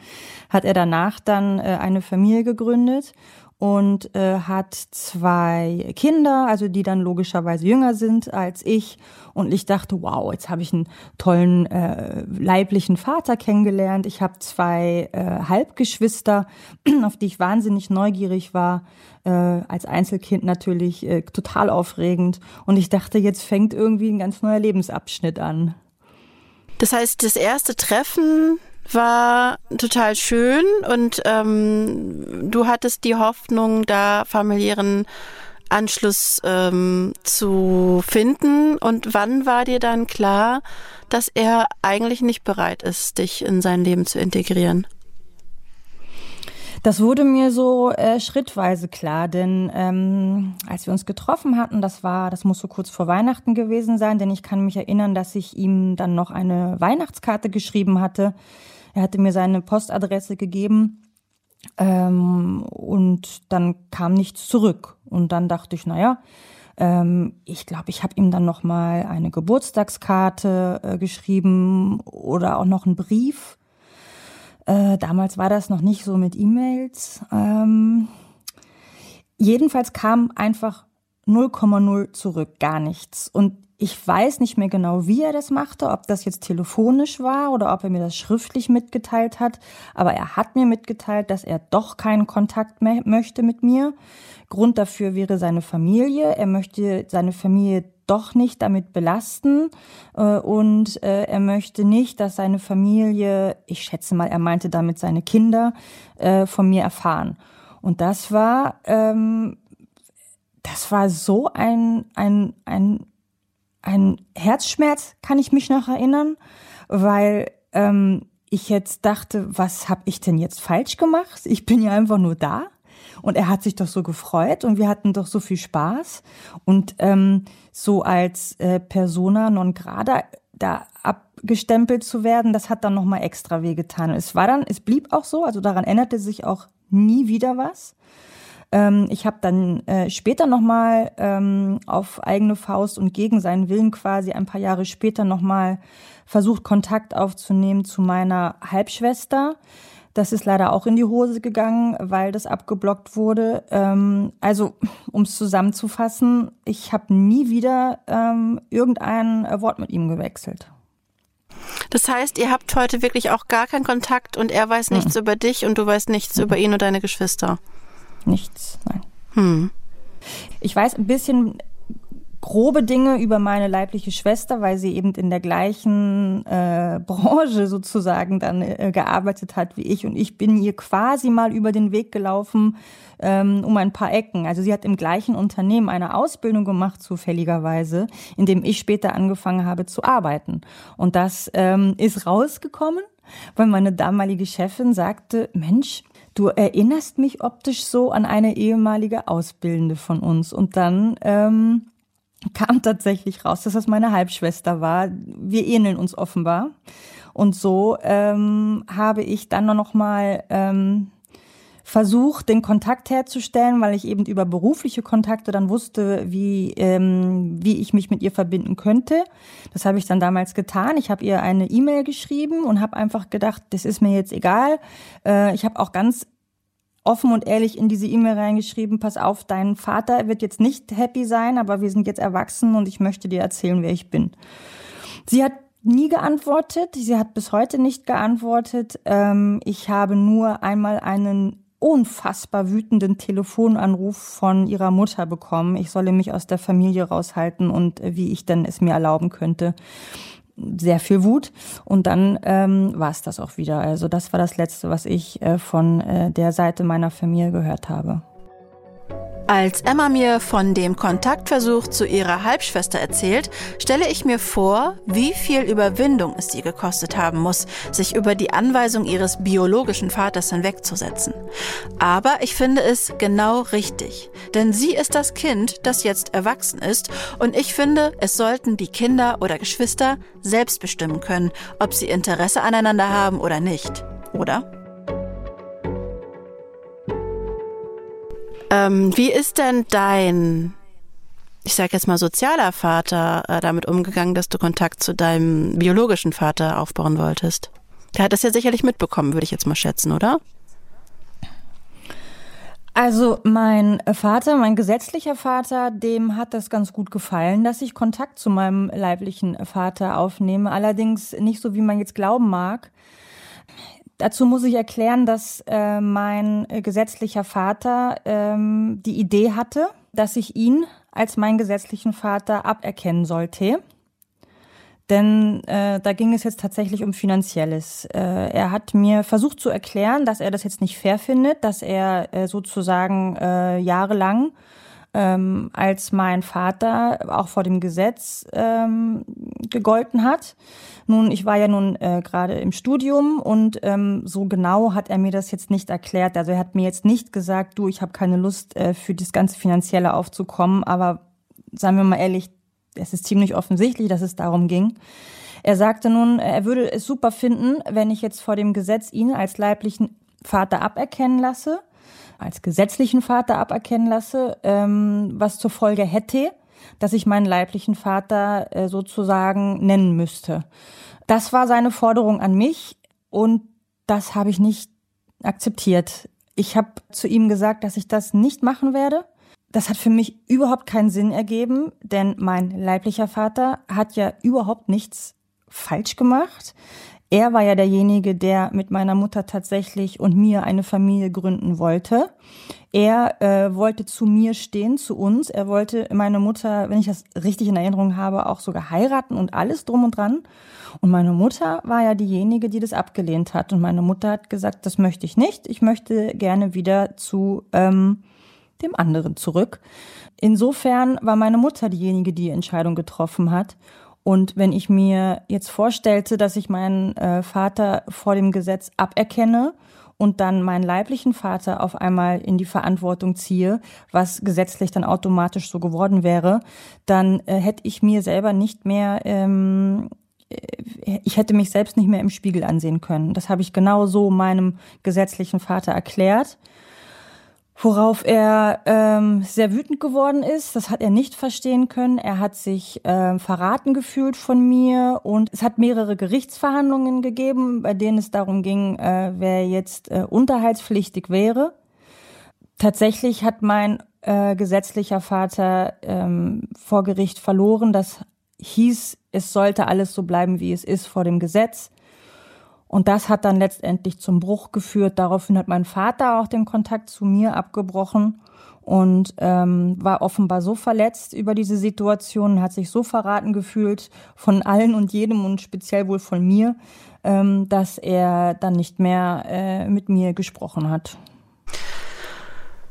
hat er danach dann äh, eine Familie gegründet und äh, hat zwei Kinder, also die dann logischerweise jünger sind als ich. Und ich dachte, wow, jetzt habe ich einen tollen äh, leiblichen Vater kennengelernt. Ich habe zwei äh, Halbgeschwister, auf die ich wahnsinnig neugierig war. Äh, als Einzelkind natürlich äh, total aufregend. Und ich dachte, jetzt fängt irgendwie ein ganz neuer Lebensabschnitt an. Das heißt, das erste Treffen war total schön und ähm, du hattest die Hoffnung, da familiären Anschluss ähm, zu finden. Und wann war dir dann klar, dass er eigentlich nicht bereit ist, dich in sein Leben zu integrieren? Das wurde mir so äh, schrittweise klar, denn ähm, als wir uns getroffen hatten, das war, das muss so kurz vor Weihnachten gewesen sein, denn ich kann mich erinnern, dass ich ihm dann noch eine Weihnachtskarte geschrieben hatte, er hatte mir seine Postadresse gegeben ähm, und dann kam nichts zurück. Und dann dachte ich, naja, ähm, ich glaube, ich habe ihm dann noch mal eine Geburtstagskarte äh, geschrieben oder auch noch einen Brief. Äh, damals war das noch nicht so mit E-Mails. Ähm, jedenfalls kam einfach 0,0 zurück, gar nichts. Und ich weiß nicht mehr genau, wie er das machte, ob das jetzt telefonisch war oder ob er mir das schriftlich mitgeteilt hat. Aber er hat mir mitgeteilt, dass er doch keinen Kontakt mehr möchte mit mir. Grund dafür wäre seine Familie. Er möchte seine Familie doch nicht damit belasten äh, und äh, er möchte nicht, dass seine Familie, ich schätze mal, er meinte damit seine Kinder, äh, von mir erfahren. Und das war, ähm, das war so ein, ein, ein ein Herzschmerz, kann ich mich noch erinnern, weil ähm, ich jetzt dachte, was habe ich denn jetzt falsch gemacht? Ich bin ja einfach nur da. Und er hat sich doch so gefreut und wir hatten doch so viel Spaß. Und ähm, so als äh, Persona non grata da abgestempelt zu werden, das hat dann nochmal extra wehgetan. Und es war dann, es blieb auch so, also daran änderte sich auch nie wieder was. Ähm, ich habe dann äh, später nochmal ähm, auf eigene Faust und gegen seinen Willen quasi ein paar Jahre später nochmal versucht, Kontakt aufzunehmen zu meiner Halbschwester. Das ist leider auch in die Hose gegangen, weil das abgeblockt wurde. Ähm, also, um es zusammenzufassen, ich habe nie wieder ähm, irgendein Wort mit ihm gewechselt. Das heißt, ihr habt heute wirklich auch gar keinen Kontakt und er weiß nichts mhm. über dich und du weißt nichts mhm. über ihn und deine Geschwister nichts, nein. Hm. Ich weiß ein bisschen grobe Dinge über meine leibliche Schwester, weil sie eben in der gleichen äh, Branche sozusagen dann äh, gearbeitet hat wie ich und ich bin ihr quasi mal über den Weg gelaufen ähm, um ein paar Ecken. Also sie hat im gleichen Unternehmen eine Ausbildung gemacht zufälligerweise, in dem ich später angefangen habe zu arbeiten und das ähm, ist rausgekommen, weil meine damalige Chefin sagte, Mensch, du erinnerst mich optisch so an eine ehemalige Ausbildende von uns. Und dann ähm, kam tatsächlich raus, dass das meine Halbschwester war. Wir ähneln uns offenbar. Und so ähm, habe ich dann noch mal ähm, versucht, den Kontakt herzustellen, weil ich eben über berufliche Kontakte dann wusste, wie, ähm, wie ich mich mit ihr verbinden könnte. Das habe ich dann damals getan. Ich habe ihr eine E-Mail geschrieben und habe einfach gedacht, das ist mir jetzt egal. Äh, ich habe auch ganz offen und ehrlich in diese E-Mail reingeschrieben, pass auf, dein Vater wird jetzt nicht happy sein, aber wir sind jetzt erwachsen und ich möchte dir erzählen, wer ich bin. Sie hat nie geantwortet, sie hat bis heute nicht geantwortet. Ähm, ich habe nur einmal einen unfassbar wütenden Telefonanruf von ihrer Mutter bekommen. Ich solle mich aus der Familie raushalten und äh, wie ich denn es mir erlauben könnte. Sehr viel Wut. Und dann ähm, war es das auch wieder. Also das war das Letzte, was ich äh, von äh, der Seite meiner Familie gehört habe. Als Emma mir von dem Kontaktversuch zu ihrer Halbschwester erzählt, stelle ich mir vor, wie viel Überwindung es sie gekostet haben muss, sich über die Anweisung ihres biologischen Vaters hinwegzusetzen. Aber ich finde es genau richtig, denn sie ist das Kind, das jetzt erwachsen ist, und ich finde, es sollten die Kinder oder Geschwister selbst bestimmen können, ob sie Interesse aneinander haben oder nicht. Oder? Ähm, wie ist denn dein, ich sage jetzt mal sozialer Vater äh, damit umgegangen, dass du Kontakt zu deinem biologischen Vater aufbauen wolltest? Der hat das ja sicherlich mitbekommen, würde ich jetzt mal schätzen, oder? Also mein Vater, mein gesetzlicher Vater, dem hat das ganz gut gefallen, dass ich Kontakt zu meinem leiblichen Vater aufnehme. Allerdings nicht so, wie man jetzt glauben mag. Dazu muss ich erklären, dass äh, mein äh, gesetzlicher Vater ähm, die Idee hatte, dass ich ihn als meinen gesetzlichen Vater aberkennen sollte. Denn äh, da ging es jetzt tatsächlich um Finanzielles. Äh, er hat mir versucht zu erklären, dass er das jetzt nicht fair findet, dass er äh, sozusagen äh, jahrelang ähm, als mein Vater auch vor dem Gesetz ähm, gegolten hat. Nun, ich war ja nun äh, gerade im Studium und ähm, so genau hat er mir das jetzt nicht erklärt. Also er hat mir jetzt nicht gesagt, du, ich habe keine Lust äh, für das ganze Finanzielle aufzukommen, aber sagen wir mal ehrlich, es ist ziemlich offensichtlich, dass es darum ging. Er sagte nun, er würde es super finden, wenn ich jetzt vor dem Gesetz ihn als leiblichen Vater aberkennen lasse als gesetzlichen Vater aberkennen lasse, ähm, was zur Folge hätte, dass ich meinen leiblichen Vater äh, sozusagen nennen müsste. Das war seine Forderung an mich und das habe ich nicht akzeptiert. Ich habe zu ihm gesagt, dass ich das nicht machen werde. Das hat für mich überhaupt keinen Sinn ergeben, denn mein leiblicher Vater hat ja überhaupt nichts falsch gemacht. Er war ja derjenige, der mit meiner Mutter tatsächlich und mir eine Familie gründen wollte. Er äh, wollte zu mir stehen, zu uns. Er wollte meine Mutter, wenn ich das richtig in Erinnerung habe, auch sogar heiraten und alles drum und dran. Und meine Mutter war ja diejenige, die das abgelehnt hat. Und meine Mutter hat gesagt, das möchte ich nicht. Ich möchte gerne wieder zu ähm, dem anderen zurück. Insofern war meine Mutter diejenige, die die Entscheidung getroffen hat. Und wenn ich mir jetzt vorstellte, dass ich meinen äh, Vater vor dem Gesetz aberkenne und dann meinen leiblichen Vater auf einmal in die Verantwortung ziehe, was gesetzlich dann automatisch so geworden wäre, dann äh, hätte ich mir selber nicht mehr, ähm, äh, ich hätte mich selbst nicht mehr im Spiegel ansehen können. Das habe ich genau so meinem gesetzlichen Vater erklärt worauf er ähm, sehr wütend geworden ist. Das hat er nicht verstehen können. Er hat sich äh, verraten gefühlt von mir und es hat mehrere Gerichtsverhandlungen gegeben, bei denen es darum ging, äh, wer jetzt äh, unterhaltspflichtig wäre. Tatsächlich hat mein äh, gesetzlicher Vater ähm, vor Gericht verloren. Das hieß, es sollte alles so bleiben, wie es ist vor dem Gesetz. Und das hat dann letztendlich zum Bruch geführt. Daraufhin hat mein Vater auch den Kontakt zu mir abgebrochen und ähm, war offenbar so verletzt über diese Situation, hat sich so verraten gefühlt von allen und jedem und speziell wohl von mir, ähm, dass er dann nicht mehr äh, mit mir gesprochen hat.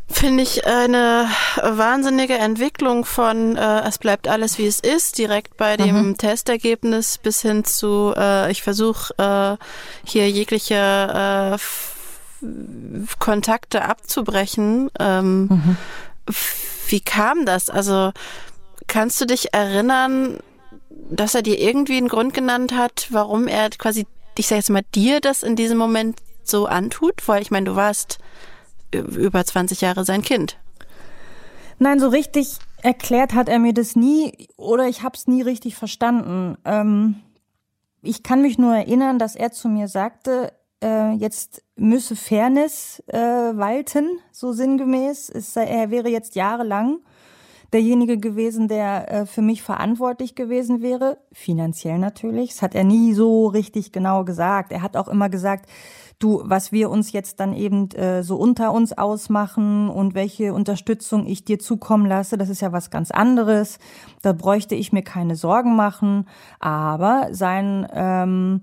Finde ich eine wahnsinnige Entwicklung von äh, es bleibt alles wie es ist, direkt bei dem mhm. Testergebnis bis hin zu äh, ich versuche äh, hier jegliche äh, Kontakte abzubrechen. Ähm, mhm. Wie kam das? Also kannst du dich erinnern, dass er dir irgendwie einen Grund genannt hat, warum er quasi, ich sag jetzt mal, dir das in diesem Moment so antut? Weil ich meine, du warst über 20 Jahre sein Kind. Nein, so richtig erklärt hat er mir das nie oder ich habe es nie richtig verstanden. Ähm, ich kann mich nur erinnern, dass er zu mir sagte, äh, jetzt müsse Fairness äh, walten, so sinngemäß. Es, er wäre jetzt jahrelang derjenige gewesen, der äh, für mich verantwortlich gewesen wäre, finanziell natürlich. Das hat er nie so richtig genau gesagt. Er hat auch immer gesagt, du, was wir uns jetzt dann eben äh, so unter uns ausmachen und welche Unterstützung ich dir zukommen lasse, das ist ja was ganz anderes. Da bräuchte ich mir keine Sorgen machen. Aber sein ähm,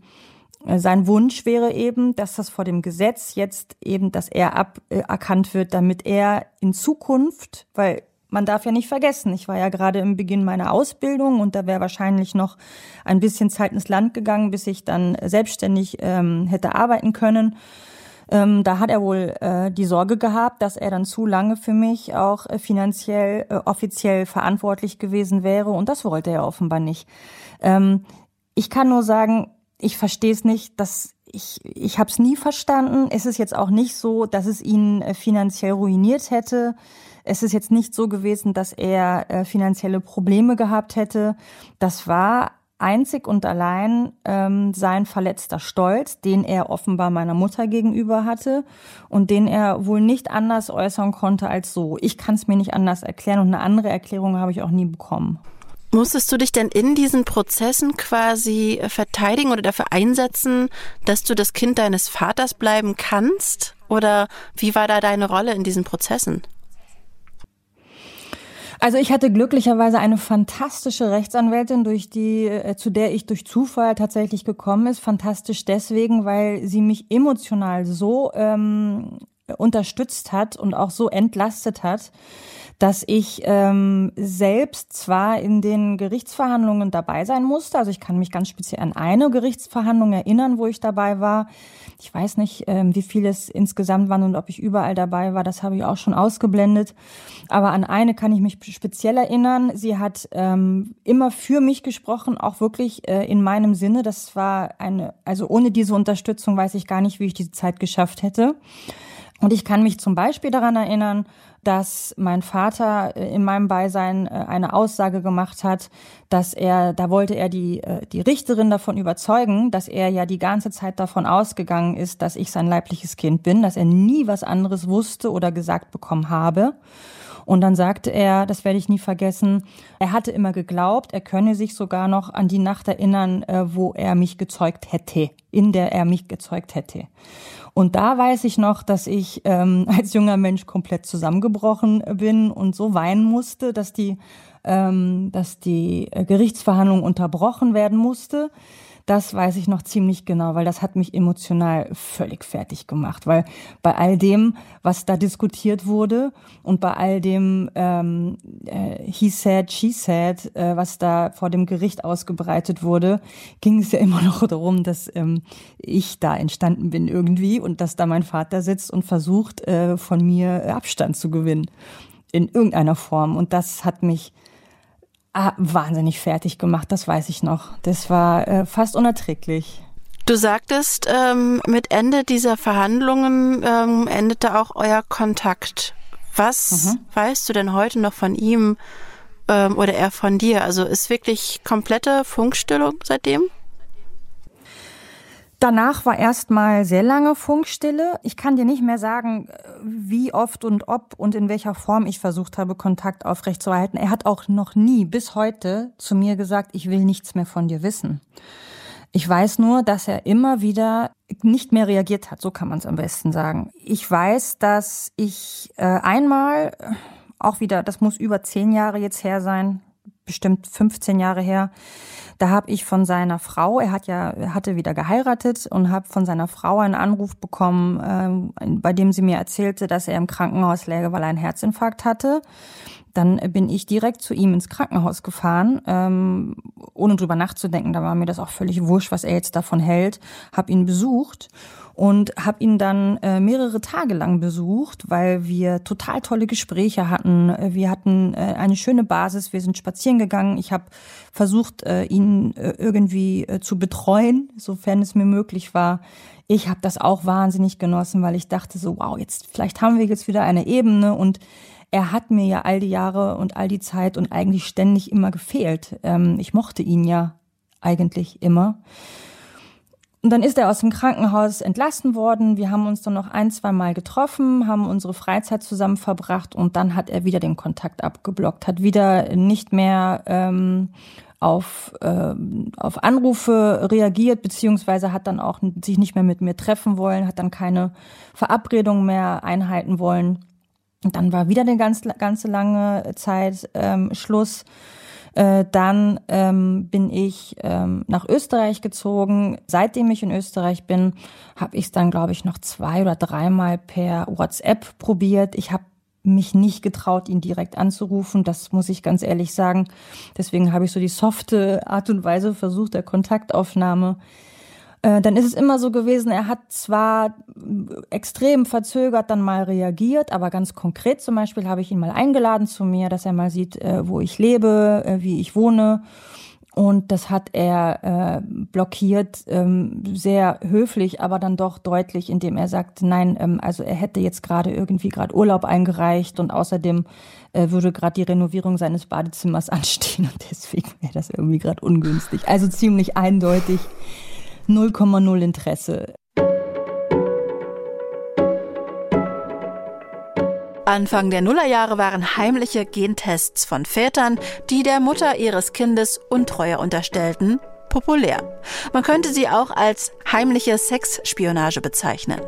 sein Wunsch wäre eben, dass das vor dem Gesetz jetzt eben, dass er aberkannt wird, damit er in Zukunft, weil man darf ja nicht vergessen, ich war ja gerade im Beginn meiner Ausbildung und da wäre wahrscheinlich noch ein bisschen Zeit ins Land gegangen, bis ich dann selbstständig ähm, hätte arbeiten können. Ähm, da hat er wohl äh, die Sorge gehabt, dass er dann zu lange für mich auch äh, finanziell äh, offiziell verantwortlich gewesen wäre und das wollte er offenbar nicht. Ähm, ich kann nur sagen, ich verstehe es nicht, dass ich, ich habe es nie verstanden. Es ist jetzt auch nicht so, dass es ihn äh, finanziell ruiniert hätte. Es ist jetzt nicht so gewesen, dass er äh, finanzielle Probleme gehabt hätte. Das war einzig und allein ähm, sein verletzter Stolz, den er offenbar meiner Mutter gegenüber hatte und den er wohl nicht anders äußern konnte als so. Ich kann es mir nicht anders erklären und eine andere Erklärung habe ich auch nie bekommen. Musstest du dich denn in diesen Prozessen quasi verteidigen oder dafür einsetzen, dass du das Kind deines Vaters bleiben kannst? Oder wie war da deine Rolle in diesen Prozessen? Also ich hatte glücklicherweise eine fantastische Rechtsanwältin, durch die, äh, zu der ich durch Zufall tatsächlich gekommen ist. Fantastisch deswegen, weil sie mich emotional so ähm, unterstützt hat und auch so entlastet hat, dass ich ähm, selbst zwar in den Gerichtsverhandlungen dabei sein musste, also ich kann mich ganz speziell an eine Gerichtsverhandlung erinnern, wo ich dabei war. Ich weiß nicht, ähm, wie viele es insgesamt waren und ob ich überall dabei war, das habe ich auch schon ausgeblendet. Aber an eine kann ich mich speziell erinnern. Sie hat ähm, immer für mich gesprochen, auch wirklich äh, in meinem Sinne. Das war eine, also ohne diese Unterstützung weiß ich gar nicht, wie ich diese Zeit geschafft hätte. Und ich kann mich zum Beispiel daran erinnern, dass mein Vater äh, in meinem Beisein äh, eine Aussage gemacht hat, dass er, da wollte er die, äh, die Richterin davon überzeugen, dass er ja die ganze Zeit davon ausgegangen ist, dass ich sein leibliches Kind bin, dass er nie was anderes wusste oder gesagt bekommen habe. Und dann sagte er, das werde ich nie vergessen, er hatte immer geglaubt, er könne sich sogar noch an die Nacht erinnern, wo er mich gezeugt hätte, in der er mich gezeugt hätte. Und da weiß ich noch, dass ich ähm, als junger Mensch komplett zusammengebrochen bin und so weinen musste, dass die, ähm, dass die Gerichtsverhandlung unterbrochen werden musste. Das weiß ich noch ziemlich genau, weil das hat mich emotional völlig fertig gemacht. Weil bei all dem, was da diskutiert wurde und bei all dem ähm, äh, he said, she said, äh, was da vor dem Gericht ausgebreitet wurde, ging es ja immer noch darum, dass ähm, ich da entstanden bin irgendwie und dass da mein Vater sitzt und versucht, äh, von mir Abstand zu gewinnen in irgendeiner Form. Und das hat mich wahnsinnig fertig gemacht, das weiß ich noch. Das war äh, fast unerträglich. Du sagtest, ähm, mit Ende dieser Verhandlungen ähm, endete auch euer Kontakt. Was mhm. weißt du denn heute noch von ihm ähm, oder er von dir? Also ist wirklich komplette Funkstillung seitdem? Danach war erstmal sehr lange Funkstille. Ich kann dir nicht mehr sagen, wie oft und ob und in welcher Form ich versucht habe, Kontakt aufrechtzuerhalten. Er hat auch noch nie bis heute zu mir gesagt, ich will nichts mehr von dir wissen. Ich weiß nur, dass er immer wieder nicht mehr reagiert hat, so kann man es am besten sagen. Ich weiß, dass ich äh, einmal, auch wieder, das muss über zehn Jahre jetzt her sein, bestimmt 15 Jahre her, da habe ich von seiner Frau, er hat ja, er hatte wieder geheiratet und habe von seiner Frau einen Anruf bekommen, äh, bei dem sie mir erzählte, dass er im Krankenhaus läge, weil er einen Herzinfarkt hatte. Dann bin ich direkt zu ihm ins Krankenhaus gefahren, ähm, ohne drüber nachzudenken. Da war mir das auch völlig wurscht, was er jetzt davon hält. Hab ihn besucht und habe ihn dann äh, mehrere Tage lang besucht, weil wir total tolle Gespräche hatten. Wir hatten äh, eine schöne Basis. Wir sind spazieren gegangen. Ich habe versucht, äh, ihn äh, irgendwie äh, zu betreuen, sofern es mir möglich war. Ich habe das auch wahnsinnig genossen, weil ich dachte so, wow, jetzt vielleicht haben wir jetzt wieder eine Ebene und er hat mir ja all die Jahre und all die Zeit und eigentlich ständig immer gefehlt. Ähm, ich mochte ihn ja eigentlich immer. Und dann ist er aus dem Krankenhaus entlassen worden. Wir haben uns dann noch ein, zwei Mal getroffen, haben unsere Freizeit zusammen verbracht und dann hat er wieder den Kontakt abgeblockt, hat wieder nicht mehr ähm, auf, äh, auf Anrufe reagiert, beziehungsweise hat dann auch sich nicht mehr mit mir treffen wollen, hat dann keine Verabredung mehr einhalten wollen. Und dann war wieder eine ganz, ganze lange Zeit ähm, Schluss. Äh, dann ähm, bin ich ähm, nach Österreich gezogen. Seitdem ich in Österreich bin, habe ich es dann, glaube ich, noch zwei oder dreimal per WhatsApp probiert. Ich habe mich nicht getraut, ihn direkt anzurufen. Das muss ich ganz ehrlich sagen. Deswegen habe ich so die softe Art und Weise versucht der Kontaktaufnahme. Äh, dann ist es immer so gewesen, er hat zwar extrem verzögert dann mal reagiert, aber ganz konkret zum Beispiel habe ich ihn mal eingeladen zu mir, dass er mal sieht, äh, wo ich lebe, äh, wie ich wohne. Und das hat er blockiert, ähm, sehr höflich, aber dann doch deutlich, indem er sagt, nein, ähm, also er hätte jetzt gerade irgendwie gerade Urlaub eingereicht und außerdem würde gerade die Renovierung seines Badezimmers anstehen und deswegen wäre das irgendwie gerade ungünstig. Also ziemlich eindeutig 0,0 Interesse. Anfang der Nullerjahre waren heimliche Gentests von Vätern, die der Mutter ihres Kindes Untreue unterstellten, populär. Man könnte sie auch als heimliche Sexspionage bezeichnen.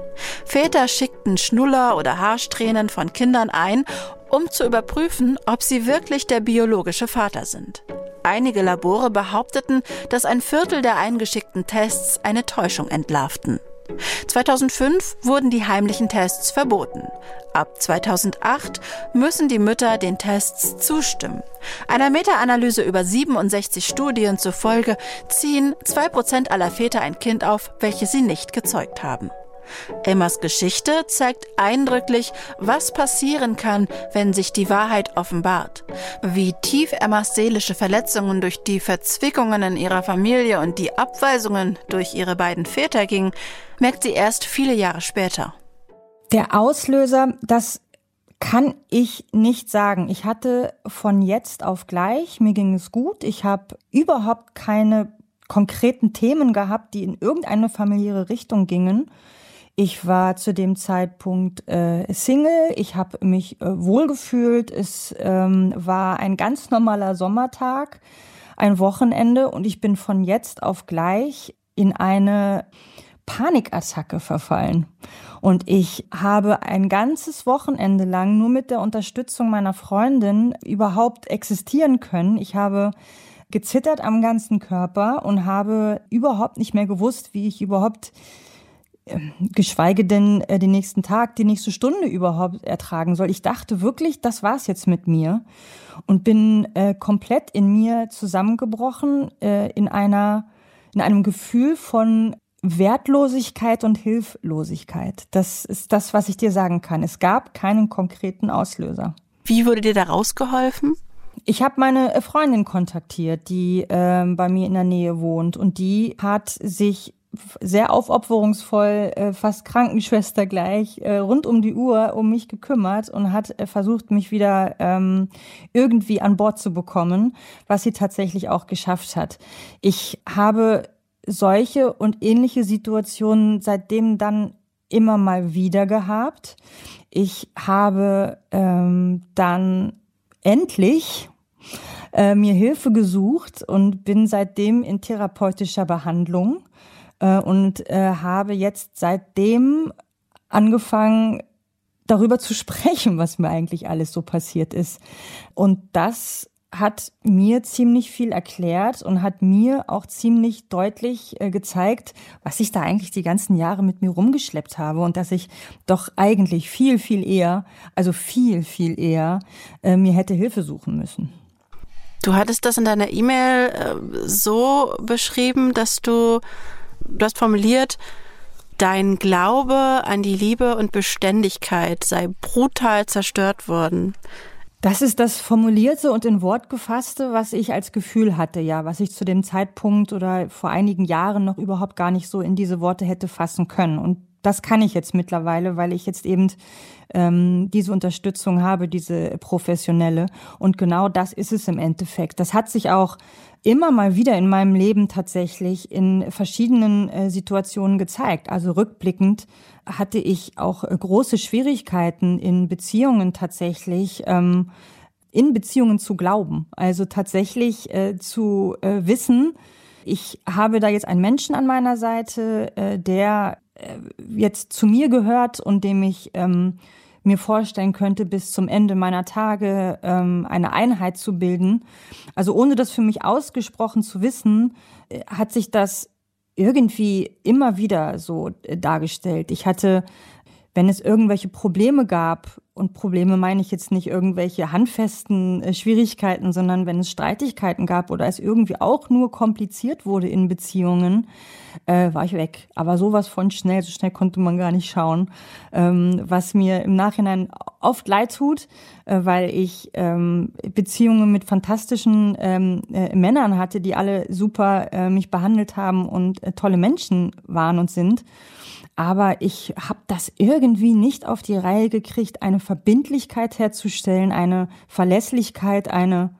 Väter schickten Schnuller oder Haarsträhnen von Kindern ein, um zu überprüfen, ob sie wirklich der biologische Vater sind. Einige Labore behaupteten, dass ein Viertel der eingeschickten Tests eine Täuschung entlarvten. 2005 wurden die heimlichen Tests verboten. Ab 2008 müssen die Mütter den Tests zustimmen. Einer Meta-Analyse über 67 Studien zufolge ziehen 2% aller Väter ein Kind auf, welches sie nicht gezeugt haben. Emmas Geschichte zeigt eindrücklich, was passieren kann, wenn sich die Wahrheit offenbart. Wie tief Emmas seelische Verletzungen durch die Verzwickungen in ihrer Familie und die Abweisungen durch ihre beiden Väter gingen, merkt sie erst viele Jahre später. Der Auslöser, das kann ich nicht sagen. Ich hatte von jetzt auf gleich, mir ging es gut. Ich habe überhaupt keine konkreten Themen gehabt, die in irgendeine familiäre Richtung gingen. Ich war zu dem Zeitpunkt äh, Single, ich habe mich äh, wohlgefühlt, es ähm, war ein ganz normaler Sommertag, ein Wochenende und ich bin von jetzt auf gleich in eine Panikattacke verfallen. Und ich habe ein ganzes Wochenende lang nur mit der Unterstützung meiner Freundin überhaupt existieren können. Ich habe gezittert am ganzen Körper und habe überhaupt nicht mehr gewusst, wie ich überhaupt geschweige denn äh, den nächsten Tag, die nächste Stunde überhaupt ertragen soll. Ich dachte wirklich, das war's jetzt mit mir und bin äh, komplett in mir zusammengebrochen äh, in einer in einem Gefühl von Wertlosigkeit und Hilflosigkeit. Das ist das, was ich dir sagen kann. Es gab keinen konkreten Auslöser. Wie wurde dir da rausgeholfen? Ich habe meine äh, Freundin kontaktiert, die äh, bei mir in der Nähe wohnt und die hat sich sehr aufopferungsvoll, äh, fast Krankenschwester gleich, äh, rund um die Uhr um mich gekümmert und hat äh, versucht, mich wieder ähm, irgendwie an Bord zu bekommen, was sie tatsächlich auch geschafft hat. Ich habe solche und ähnliche Situationen seitdem dann immer mal wieder gehabt. Ich habe ähm, dann endlich äh, mir Hilfe gesucht und bin seitdem in therapeutischer Behandlung äh, und äh, habe jetzt seitdem angefangen, darüber zu sprechen, was mir eigentlich alles so passiert ist. Und das hat mir ziemlich viel erklärt und hat mir auch ziemlich deutlich äh, gezeigt, was ich da eigentlich die ganzen Jahre mit mir rumgeschleppt habe und dass ich doch eigentlich viel, viel eher, also viel, viel eher äh, mir hätte Hilfe suchen müssen. Du hattest das in deiner E-Mail äh, so beschrieben, dass du du hast formuliert, dein Glaube an die Liebe und Beständigkeit sei brutal zerstört worden. Das ist das Formulierte und in Wort gefasste, was ich als Gefühl hatte, ja, was ich zu dem Zeitpunkt oder vor einigen Jahren noch überhaupt gar nicht so in diese Worte hätte fassen können. Und das kann ich jetzt mittlerweile, weil ich jetzt eben ähm, diese Unterstützung habe, diese professionelle. Und genau das ist es im Endeffekt. Das hat sich auch immer mal wieder in meinem Leben tatsächlich in verschiedenen äh, Situationen gezeigt. Also rückblickend hatte ich auch äh, große Schwierigkeiten in Beziehungen tatsächlich. Ähm, in Beziehungen zu glauben, also tatsächlich äh, zu äh, wissen, ich habe da jetzt einen Menschen an meiner Seite, äh, der jetzt zu mir gehört und dem ich ähm, mir vorstellen könnte, bis zum Ende meiner Tage ähm, eine Einheit zu bilden. Also ohne das für mich ausgesprochen zu wissen, äh, hat sich das irgendwie immer wieder so äh, dargestellt. Ich hatte, wenn es irgendwelche Probleme gab, und Probleme meine ich jetzt nicht irgendwelche handfesten äh, Schwierigkeiten, sondern wenn es Streitigkeiten gab oder es irgendwie auch nur kompliziert wurde in Beziehungen, äh, war ich weg. Aber sowas von schnell, so schnell konnte man gar nicht schauen. Ähm, was mir im Nachhinein oft leid tut, äh, weil ich ähm, Beziehungen mit fantastischen ähm, äh, Männern hatte, die alle super äh, mich behandelt haben und äh, tolle Menschen waren und sind aber ich habe das irgendwie nicht auf die Reihe gekriegt, eine Verbindlichkeit herzustellen, eine Verlässlichkeit, eine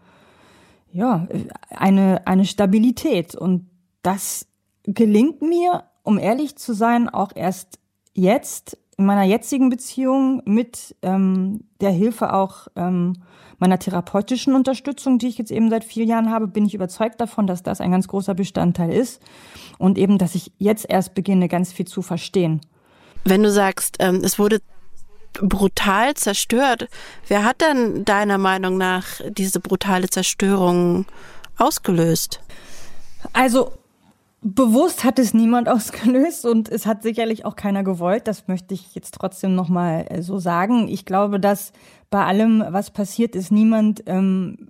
ja, eine eine Stabilität. Und das gelingt mir, um ehrlich zu sein, auch erst jetzt in meiner jetzigen Beziehung mit ähm, der Hilfe auch ähm, meiner therapeutischen Unterstützung, die ich jetzt eben seit vier Jahren habe, bin ich überzeugt davon, dass das ein ganz großer Bestandteil ist und eben, dass ich jetzt erst beginne, ganz viel zu verstehen. Wenn du sagst, ähm, es wurde brutal zerstört, wer hat dann deiner Meinung nach diese brutale Zerstörung ausgelöst? Also bewusst hat es niemand ausgelöst und es hat sicherlich auch keiner gewollt. Das möchte ich jetzt trotzdem noch mal äh, so sagen. Ich glaube, dass bei allem, was passiert ist, niemand ähm,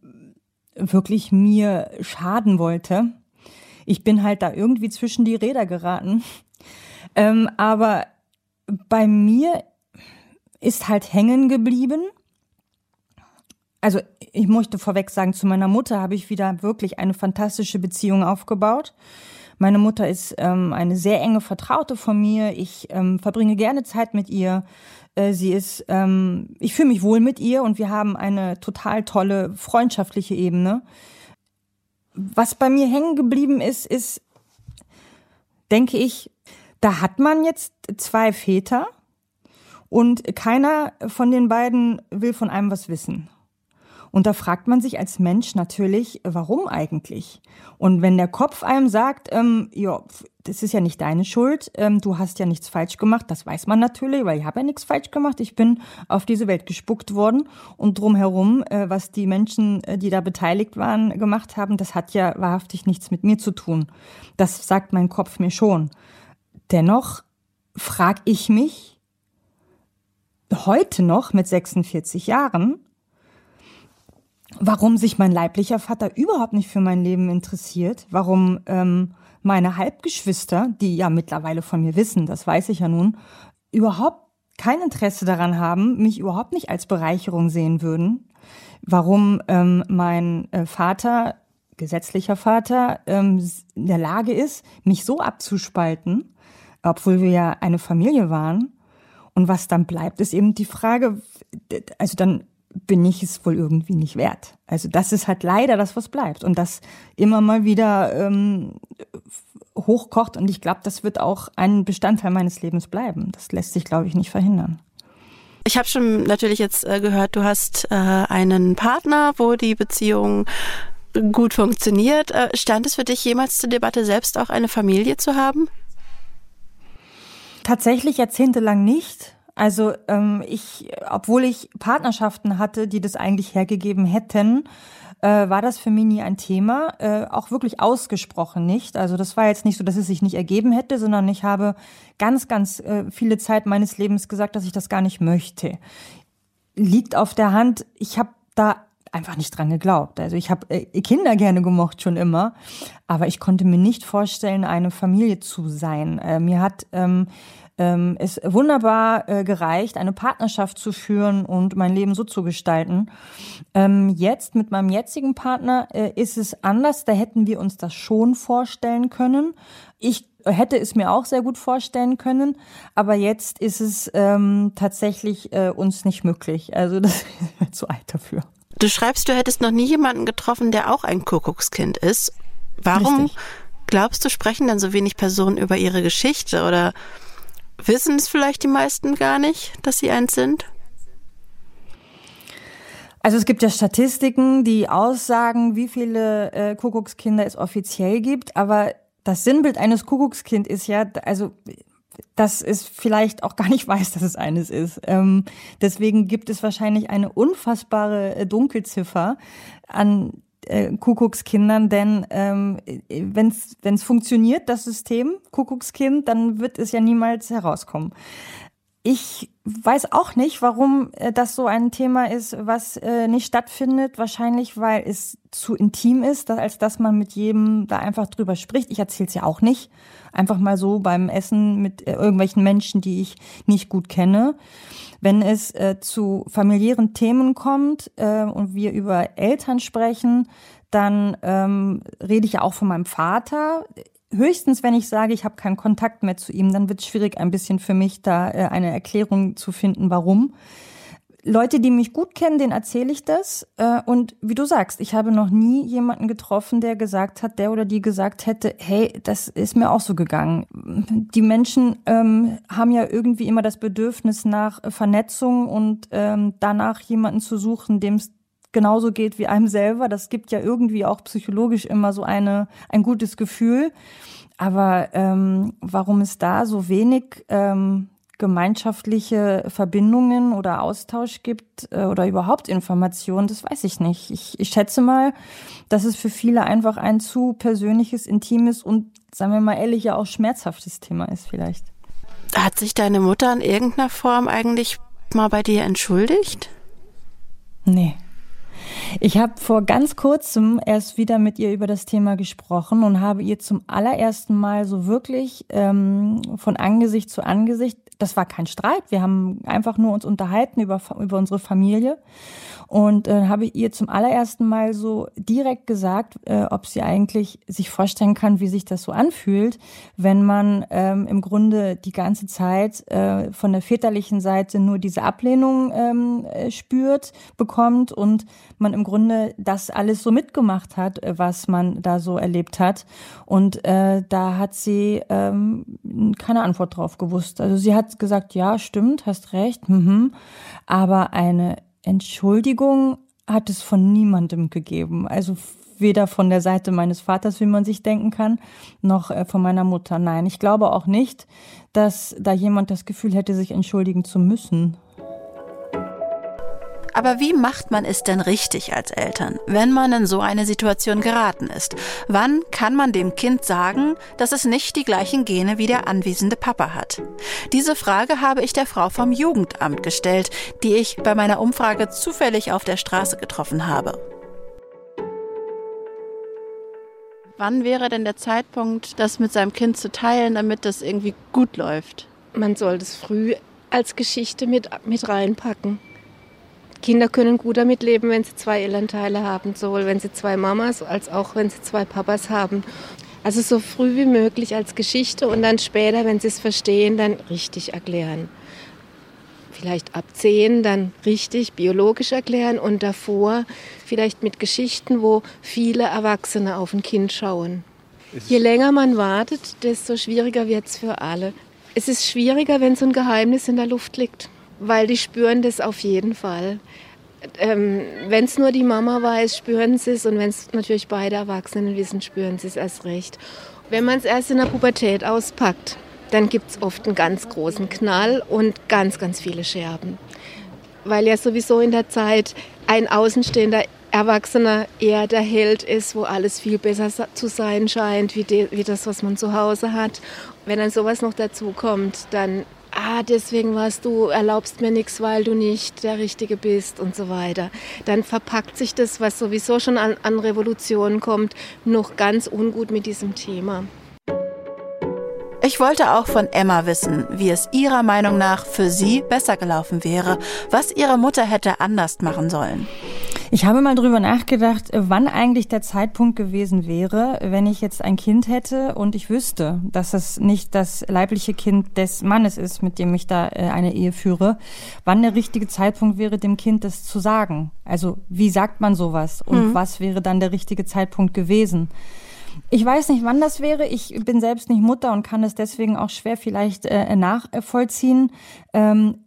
wirklich mir schaden wollte. Ich bin halt da irgendwie zwischen die Räder geraten. Ähm, aber bei mir ist halt hängen geblieben. Also ich möchte vorweg sagen, zu meiner Mutter habe ich wieder wirklich eine fantastische Beziehung aufgebaut. Meine Mutter ist ähm, eine sehr enge Vertraute von mir. Ich ähm, verbringe gerne Zeit mit ihr. Äh, sie ist, ähm, ich fühle mich wohl mit ihr und wir haben eine total tolle freundschaftliche Ebene. Was bei mir hängen geblieben ist, ist, denke ich, da hat man jetzt zwei Väter und keiner von den beiden will von einem was wissen. Und da fragt man sich als Mensch natürlich, warum eigentlich? Und wenn der Kopf einem sagt, ähm, ja, das ist ja nicht deine Schuld, ähm, du hast ja nichts falsch gemacht, das weiß man natürlich, weil ich habe ja nichts falsch gemacht. Ich bin auf diese Welt gespuckt worden und drumherum, äh, was die Menschen, äh, die da beteiligt waren, gemacht haben, das hat ja wahrhaftig nichts mit mir zu tun. Das sagt mein Kopf mir schon. Dennoch frage ich mich heute noch mit 46 Jahren, warum sich mein leiblicher Vater überhaupt nicht für mein Leben interessiert, warum ähm, meine Halbgeschwister, die ja mittlerweile von mir wissen, das weiß ich ja nun, überhaupt kein Interesse daran haben, mich überhaupt nicht als Bereicherung sehen würden, warum ähm, mein äh, Vater, gesetzlicher Vater, ähm, in der Lage ist, mich so abzuspalten, obwohl wir ja eine Familie waren. Und was dann bleibt, ist eben die Frage, also dann bin ich es wohl irgendwie nicht wert. Also das ist halt leider das, was bleibt und das immer mal wieder ähm, hochkocht und ich glaube, das wird auch ein Bestandteil meines Lebens bleiben. Das lässt sich, glaube ich, nicht verhindern. Ich habe schon natürlich jetzt äh, gehört, du hast äh, einen Partner, wo die Beziehung gut funktioniert. Äh, stand es für dich jemals zur Debatte, selbst auch eine Familie zu haben? Tatsächlich jahrzehntelang nicht. Also ähm, ich, obwohl ich Partnerschaften hatte, die das eigentlich hergegeben hätten, äh, war das für mich nie ein Thema, äh, auch wirklich ausgesprochen nicht. Also das war jetzt nicht so, dass es sich nicht ergeben hätte, sondern ich habe ganz, ganz äh, viele Zeit meines Lebens gesagt, dass ich das gar nicht möchte. Liegt auf der Hand, ich habe da einfach nicht dran geglaubt. Also ich habe äh, Kinder gerne gemocht schon immer, aber ich konnte mir nicht vorstellen, eine Familie zu sein. Äh, mir hat ähm, ähm, es wunderbar äh, gereicht, eine Partnerschaft zu führen und mein Leben so zu gestalten. Ähm, jetzt mit meinem jetzigen Partner äh, ist es anders. Da hätten wir uns das schon vorstellen können. Ich hätte es mir auch sehr gut vorstellen können, aber jetzt ist es ähm, tatsächlich äh, uns nicht möglich. Also das ist zu alt dafür. Du schreibst, du hättest noch nie jemanden getroffen, der auch ein Kuckuckskind ist. Warum Richtig. glaubst du, sprechen dann so wenig Personen über ihre Geschichte oder Wissen es vielleicht die meisten gar nicht, dass sie eins sind? Also es gibt ja Statistiken, die aussagen, wie viele äh, Kuckuckskinder es offiziell gibt, aber das Sinnbild eines Kuckuckskind ist ja, also dass es vielleicht auch gar nicht weiß, dass es eines ist. Ähm, deswegen gibt es wahrscheinlich eine unfassbare äh, Dunkelziffer an äh, Kuckuckskindern, denn ähm, wenn es funktioniert, das System Kuckuckskind, dann wird es ja niemals herauskommen. Ich weiß auch nicht, warum äh, das so ein Thema ist, was äh, nicht stattfindet. Wahrscheinlich, weil es zu intim ist, als dass man mit jedem da einfach drüber spricht. Ich erzähle es ja auch nicht. Einfach mal so beim Essen mit äh, irgendwelchen Menschen, die ich nicht gut kenne. Wenn es zu familiären Themen kommt und wir über Eltern sprechen, dann ähm, rede ich ja auch von meinem Vater. Höchstens, wenn ich sage, ich habe keinen Kontakt mehr zu ihm, dann wird es schwierig ein bisschen für mich, da äh, eine Erklärung zu finden, warum. Leute, die mich gut kennen, denen erzähle ich das. Äh, und wie du sagst, ich habe noch nie jemanden getroffen, der gesagt hat, der oder die gesagt hätte, hey, das ist mir auch so gegangen. Die Menschen ähm, haben ja irgendwie immer das Bedürfnis nach Vernetzung und ähm, danach jemanden zu suchen, dem es genauso geht wie einem selber. Das gibt ja irgendwie auch psychologisch immer so eine ein gutes Gefühl. Aber ähm, warum es da so wenig ähm, gemeinschaftliche Verbindungen oder Austausch gibt äh, oder überhaupt Informationen, das weiß ich nicht. Ich, ich schätze mal, dass es für viele einfach ein zu persönliches, intimes und, sagen wir mal ehrlich, ja auch schmerzhaftes Thema ist vielleicht. Hat sich deine Mutter in irgendeiner Form eigentlich mal bei dir entschuldigt? Nee. Ich habe vor ganz kurzem erst wieder mit ihr über das Thema gesprochen und habe ihr zum allerersten Mal so wirklich ähm, von Angesicht zu Angesicht das war kein Streit. Wir haben einfach nur uns unterhalten über, über unsere Familie. Und äh, habe ihr zum allerersten Mal so direkt gesagt, äh, ob sie eigentlich sich vorstellen kann, wie sich das so anfühlt, wenn man ähm, im Grunde die ganze Zeit äh, von der väterlichen Seite nur diese Ablehnung ähm, äh, spürt, bekommt und man im Grunde das alles so mitgemacht hat, äh, was man da so erlebt hat. Und äh, da hat sie ähm, keine Antwort drauf gewusst. Also sie hat gesagt, ja, stimmt, hast recht, mhm. aber eine Entschuldigung hat es von niemandem gegeben. Also weder von der Seite meines Vaters, wie man sich denken kann, noch äh, von meiner Mutter. Nein, ich glaube auch nicht, dass da jemand das Gefühl hätte, sich entschuldigen zu müssen. Aber wie macht man es denn richtig als Eltern, wenn man in so eine Situation geraten ist? Wann kann man dem Kind sagen, dass es nicht die gleichen Gene wie der anwesende Papa hat? Diese Frage habe ich der Frau vom Jugendamt gestellt, die ich bei meiner Umfrage zufällig auf der Straße getroffen habe. Wann wäre denn der Zeitpunkt, das mit seinem Kind zu teilen, damit das irgendwie gut läuft? Man soll das früh als Geschichte mit, mit reinpacken. Kinder können gut damit leben, wenn sie zwei Elternteile haben, sowohl wenn sie zwei Mamas als auch wenn sie zwei Papas haben. Also so früh wie möglich als Geschichte und dann später, wenn sie es verstehen, dann richtig erklären. Vielleicht ab zehn dann richtig biologisch erklären und davor vielleicht mit Geschichten, wo viele Erwachsene auf ein Kind schauen. Je länger man wartet, desto schwieriger wird es für alle. Es ist schwieriger, wenn so ein Geheimnis in der Luft liegt weil die spüren das auf jeden Fall. Ähm, wenn es nur die Mama weiß, spüren sie es und wenn es natürlich beide Erwachsenen wissen, spüren sie es erst recht. Wenn man es erst in der Pubertät auspackt, dann gibt es oft einen ganz großen Knall und ganz, ganz viele Scherben. Weil ja sowieso in der Zeit ein außenstehender Erwachsener eher der Held ist, wo alles viel besser zu sein scheint, wie, de, wie das, was man zu Hause hat. Wenn dann sowas noch dazu kommt, dann ah, deswegen warst du, erlaubst mir nichts, weil du nicht der Richtige bist und so weiter. Dann verpackt sich das, was sowieso schon an, an Revolutionen kommt, noch ganz ungut mit diesem Thema. Ich wollte auch von Emma wissen, wie es ihrer Meinung nach für sie besser gelaufen wäre, was ihre Mutter hätte anders machen sollen. Ich habe mal drüber nachgedacht, wann eigentlich der Zeitpunkt gewesen wäre, wenn ich jetzt ein Kind hätte und ich wüsste, dass es nicht das leibliche Kind des Mannes ist, mit dem ich da äh, eine Ehe führe, wann der richtige Zeitpunkt wäre, dem Kind das zu sagen. Also wie sagt man sowas und mhm. was wäre dann der richtige Zeitpunkt gewesen? Ich weiß nicht, wann das wäre. Ich bin selbst nicht Mutter und kann es deswegen auch schwer vielleicht äh, nachvollziehen. Ähm,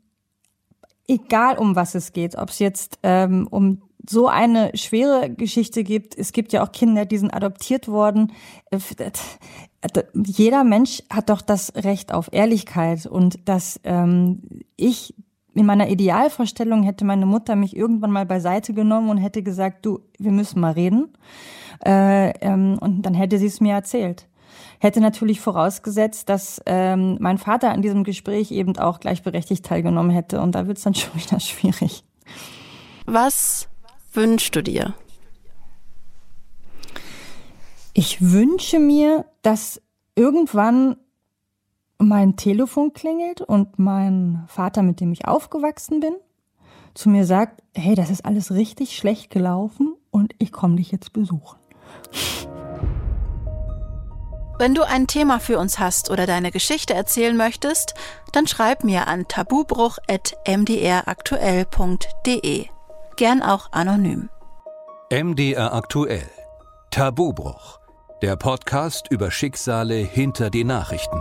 egal um was es geht, ob es jetzt ähm, um so eine schwere Geschichte gibt. Es gibt ja auch Kinder, die sind adoptiert worden. Äh, jeder Mensch hat doch das Recht auf Ehrlichkeit und dass ähm, ich in meiner Idealvorstellung hätte meine Mutter mich irgendwann mal beiseite genommen und hätte gesagt, du, wir müssen mal reden. Äh, ähm, und dann hätte sie es mir erzählt. Hätte natürlich vorausgesetzt, dass ähm, mein Vater an diesem Gespräch eben auch gleichberechtigt teilgenommen hätte. Und da wird es dann schon wieder schwierig. Was wünschst du dir? Ich wünsche mir, dass irgendwann mein Telefon klingelt und mein Vater, mit dem ich aufgewachsen bin, zu mir sagt, hey, das ist alles richtig schlecht gelaufen und ich komme dich jetzt besuchen. Wenn du ein Thema für uns hast oder deine Geschichte erzählen möchtest, dann schreib mir an tabubruch.mdraktuell.de gern auch anonym. MDR aktuell. Tabubruch. Der Podcast über Schicksale hinter die Nachrichten.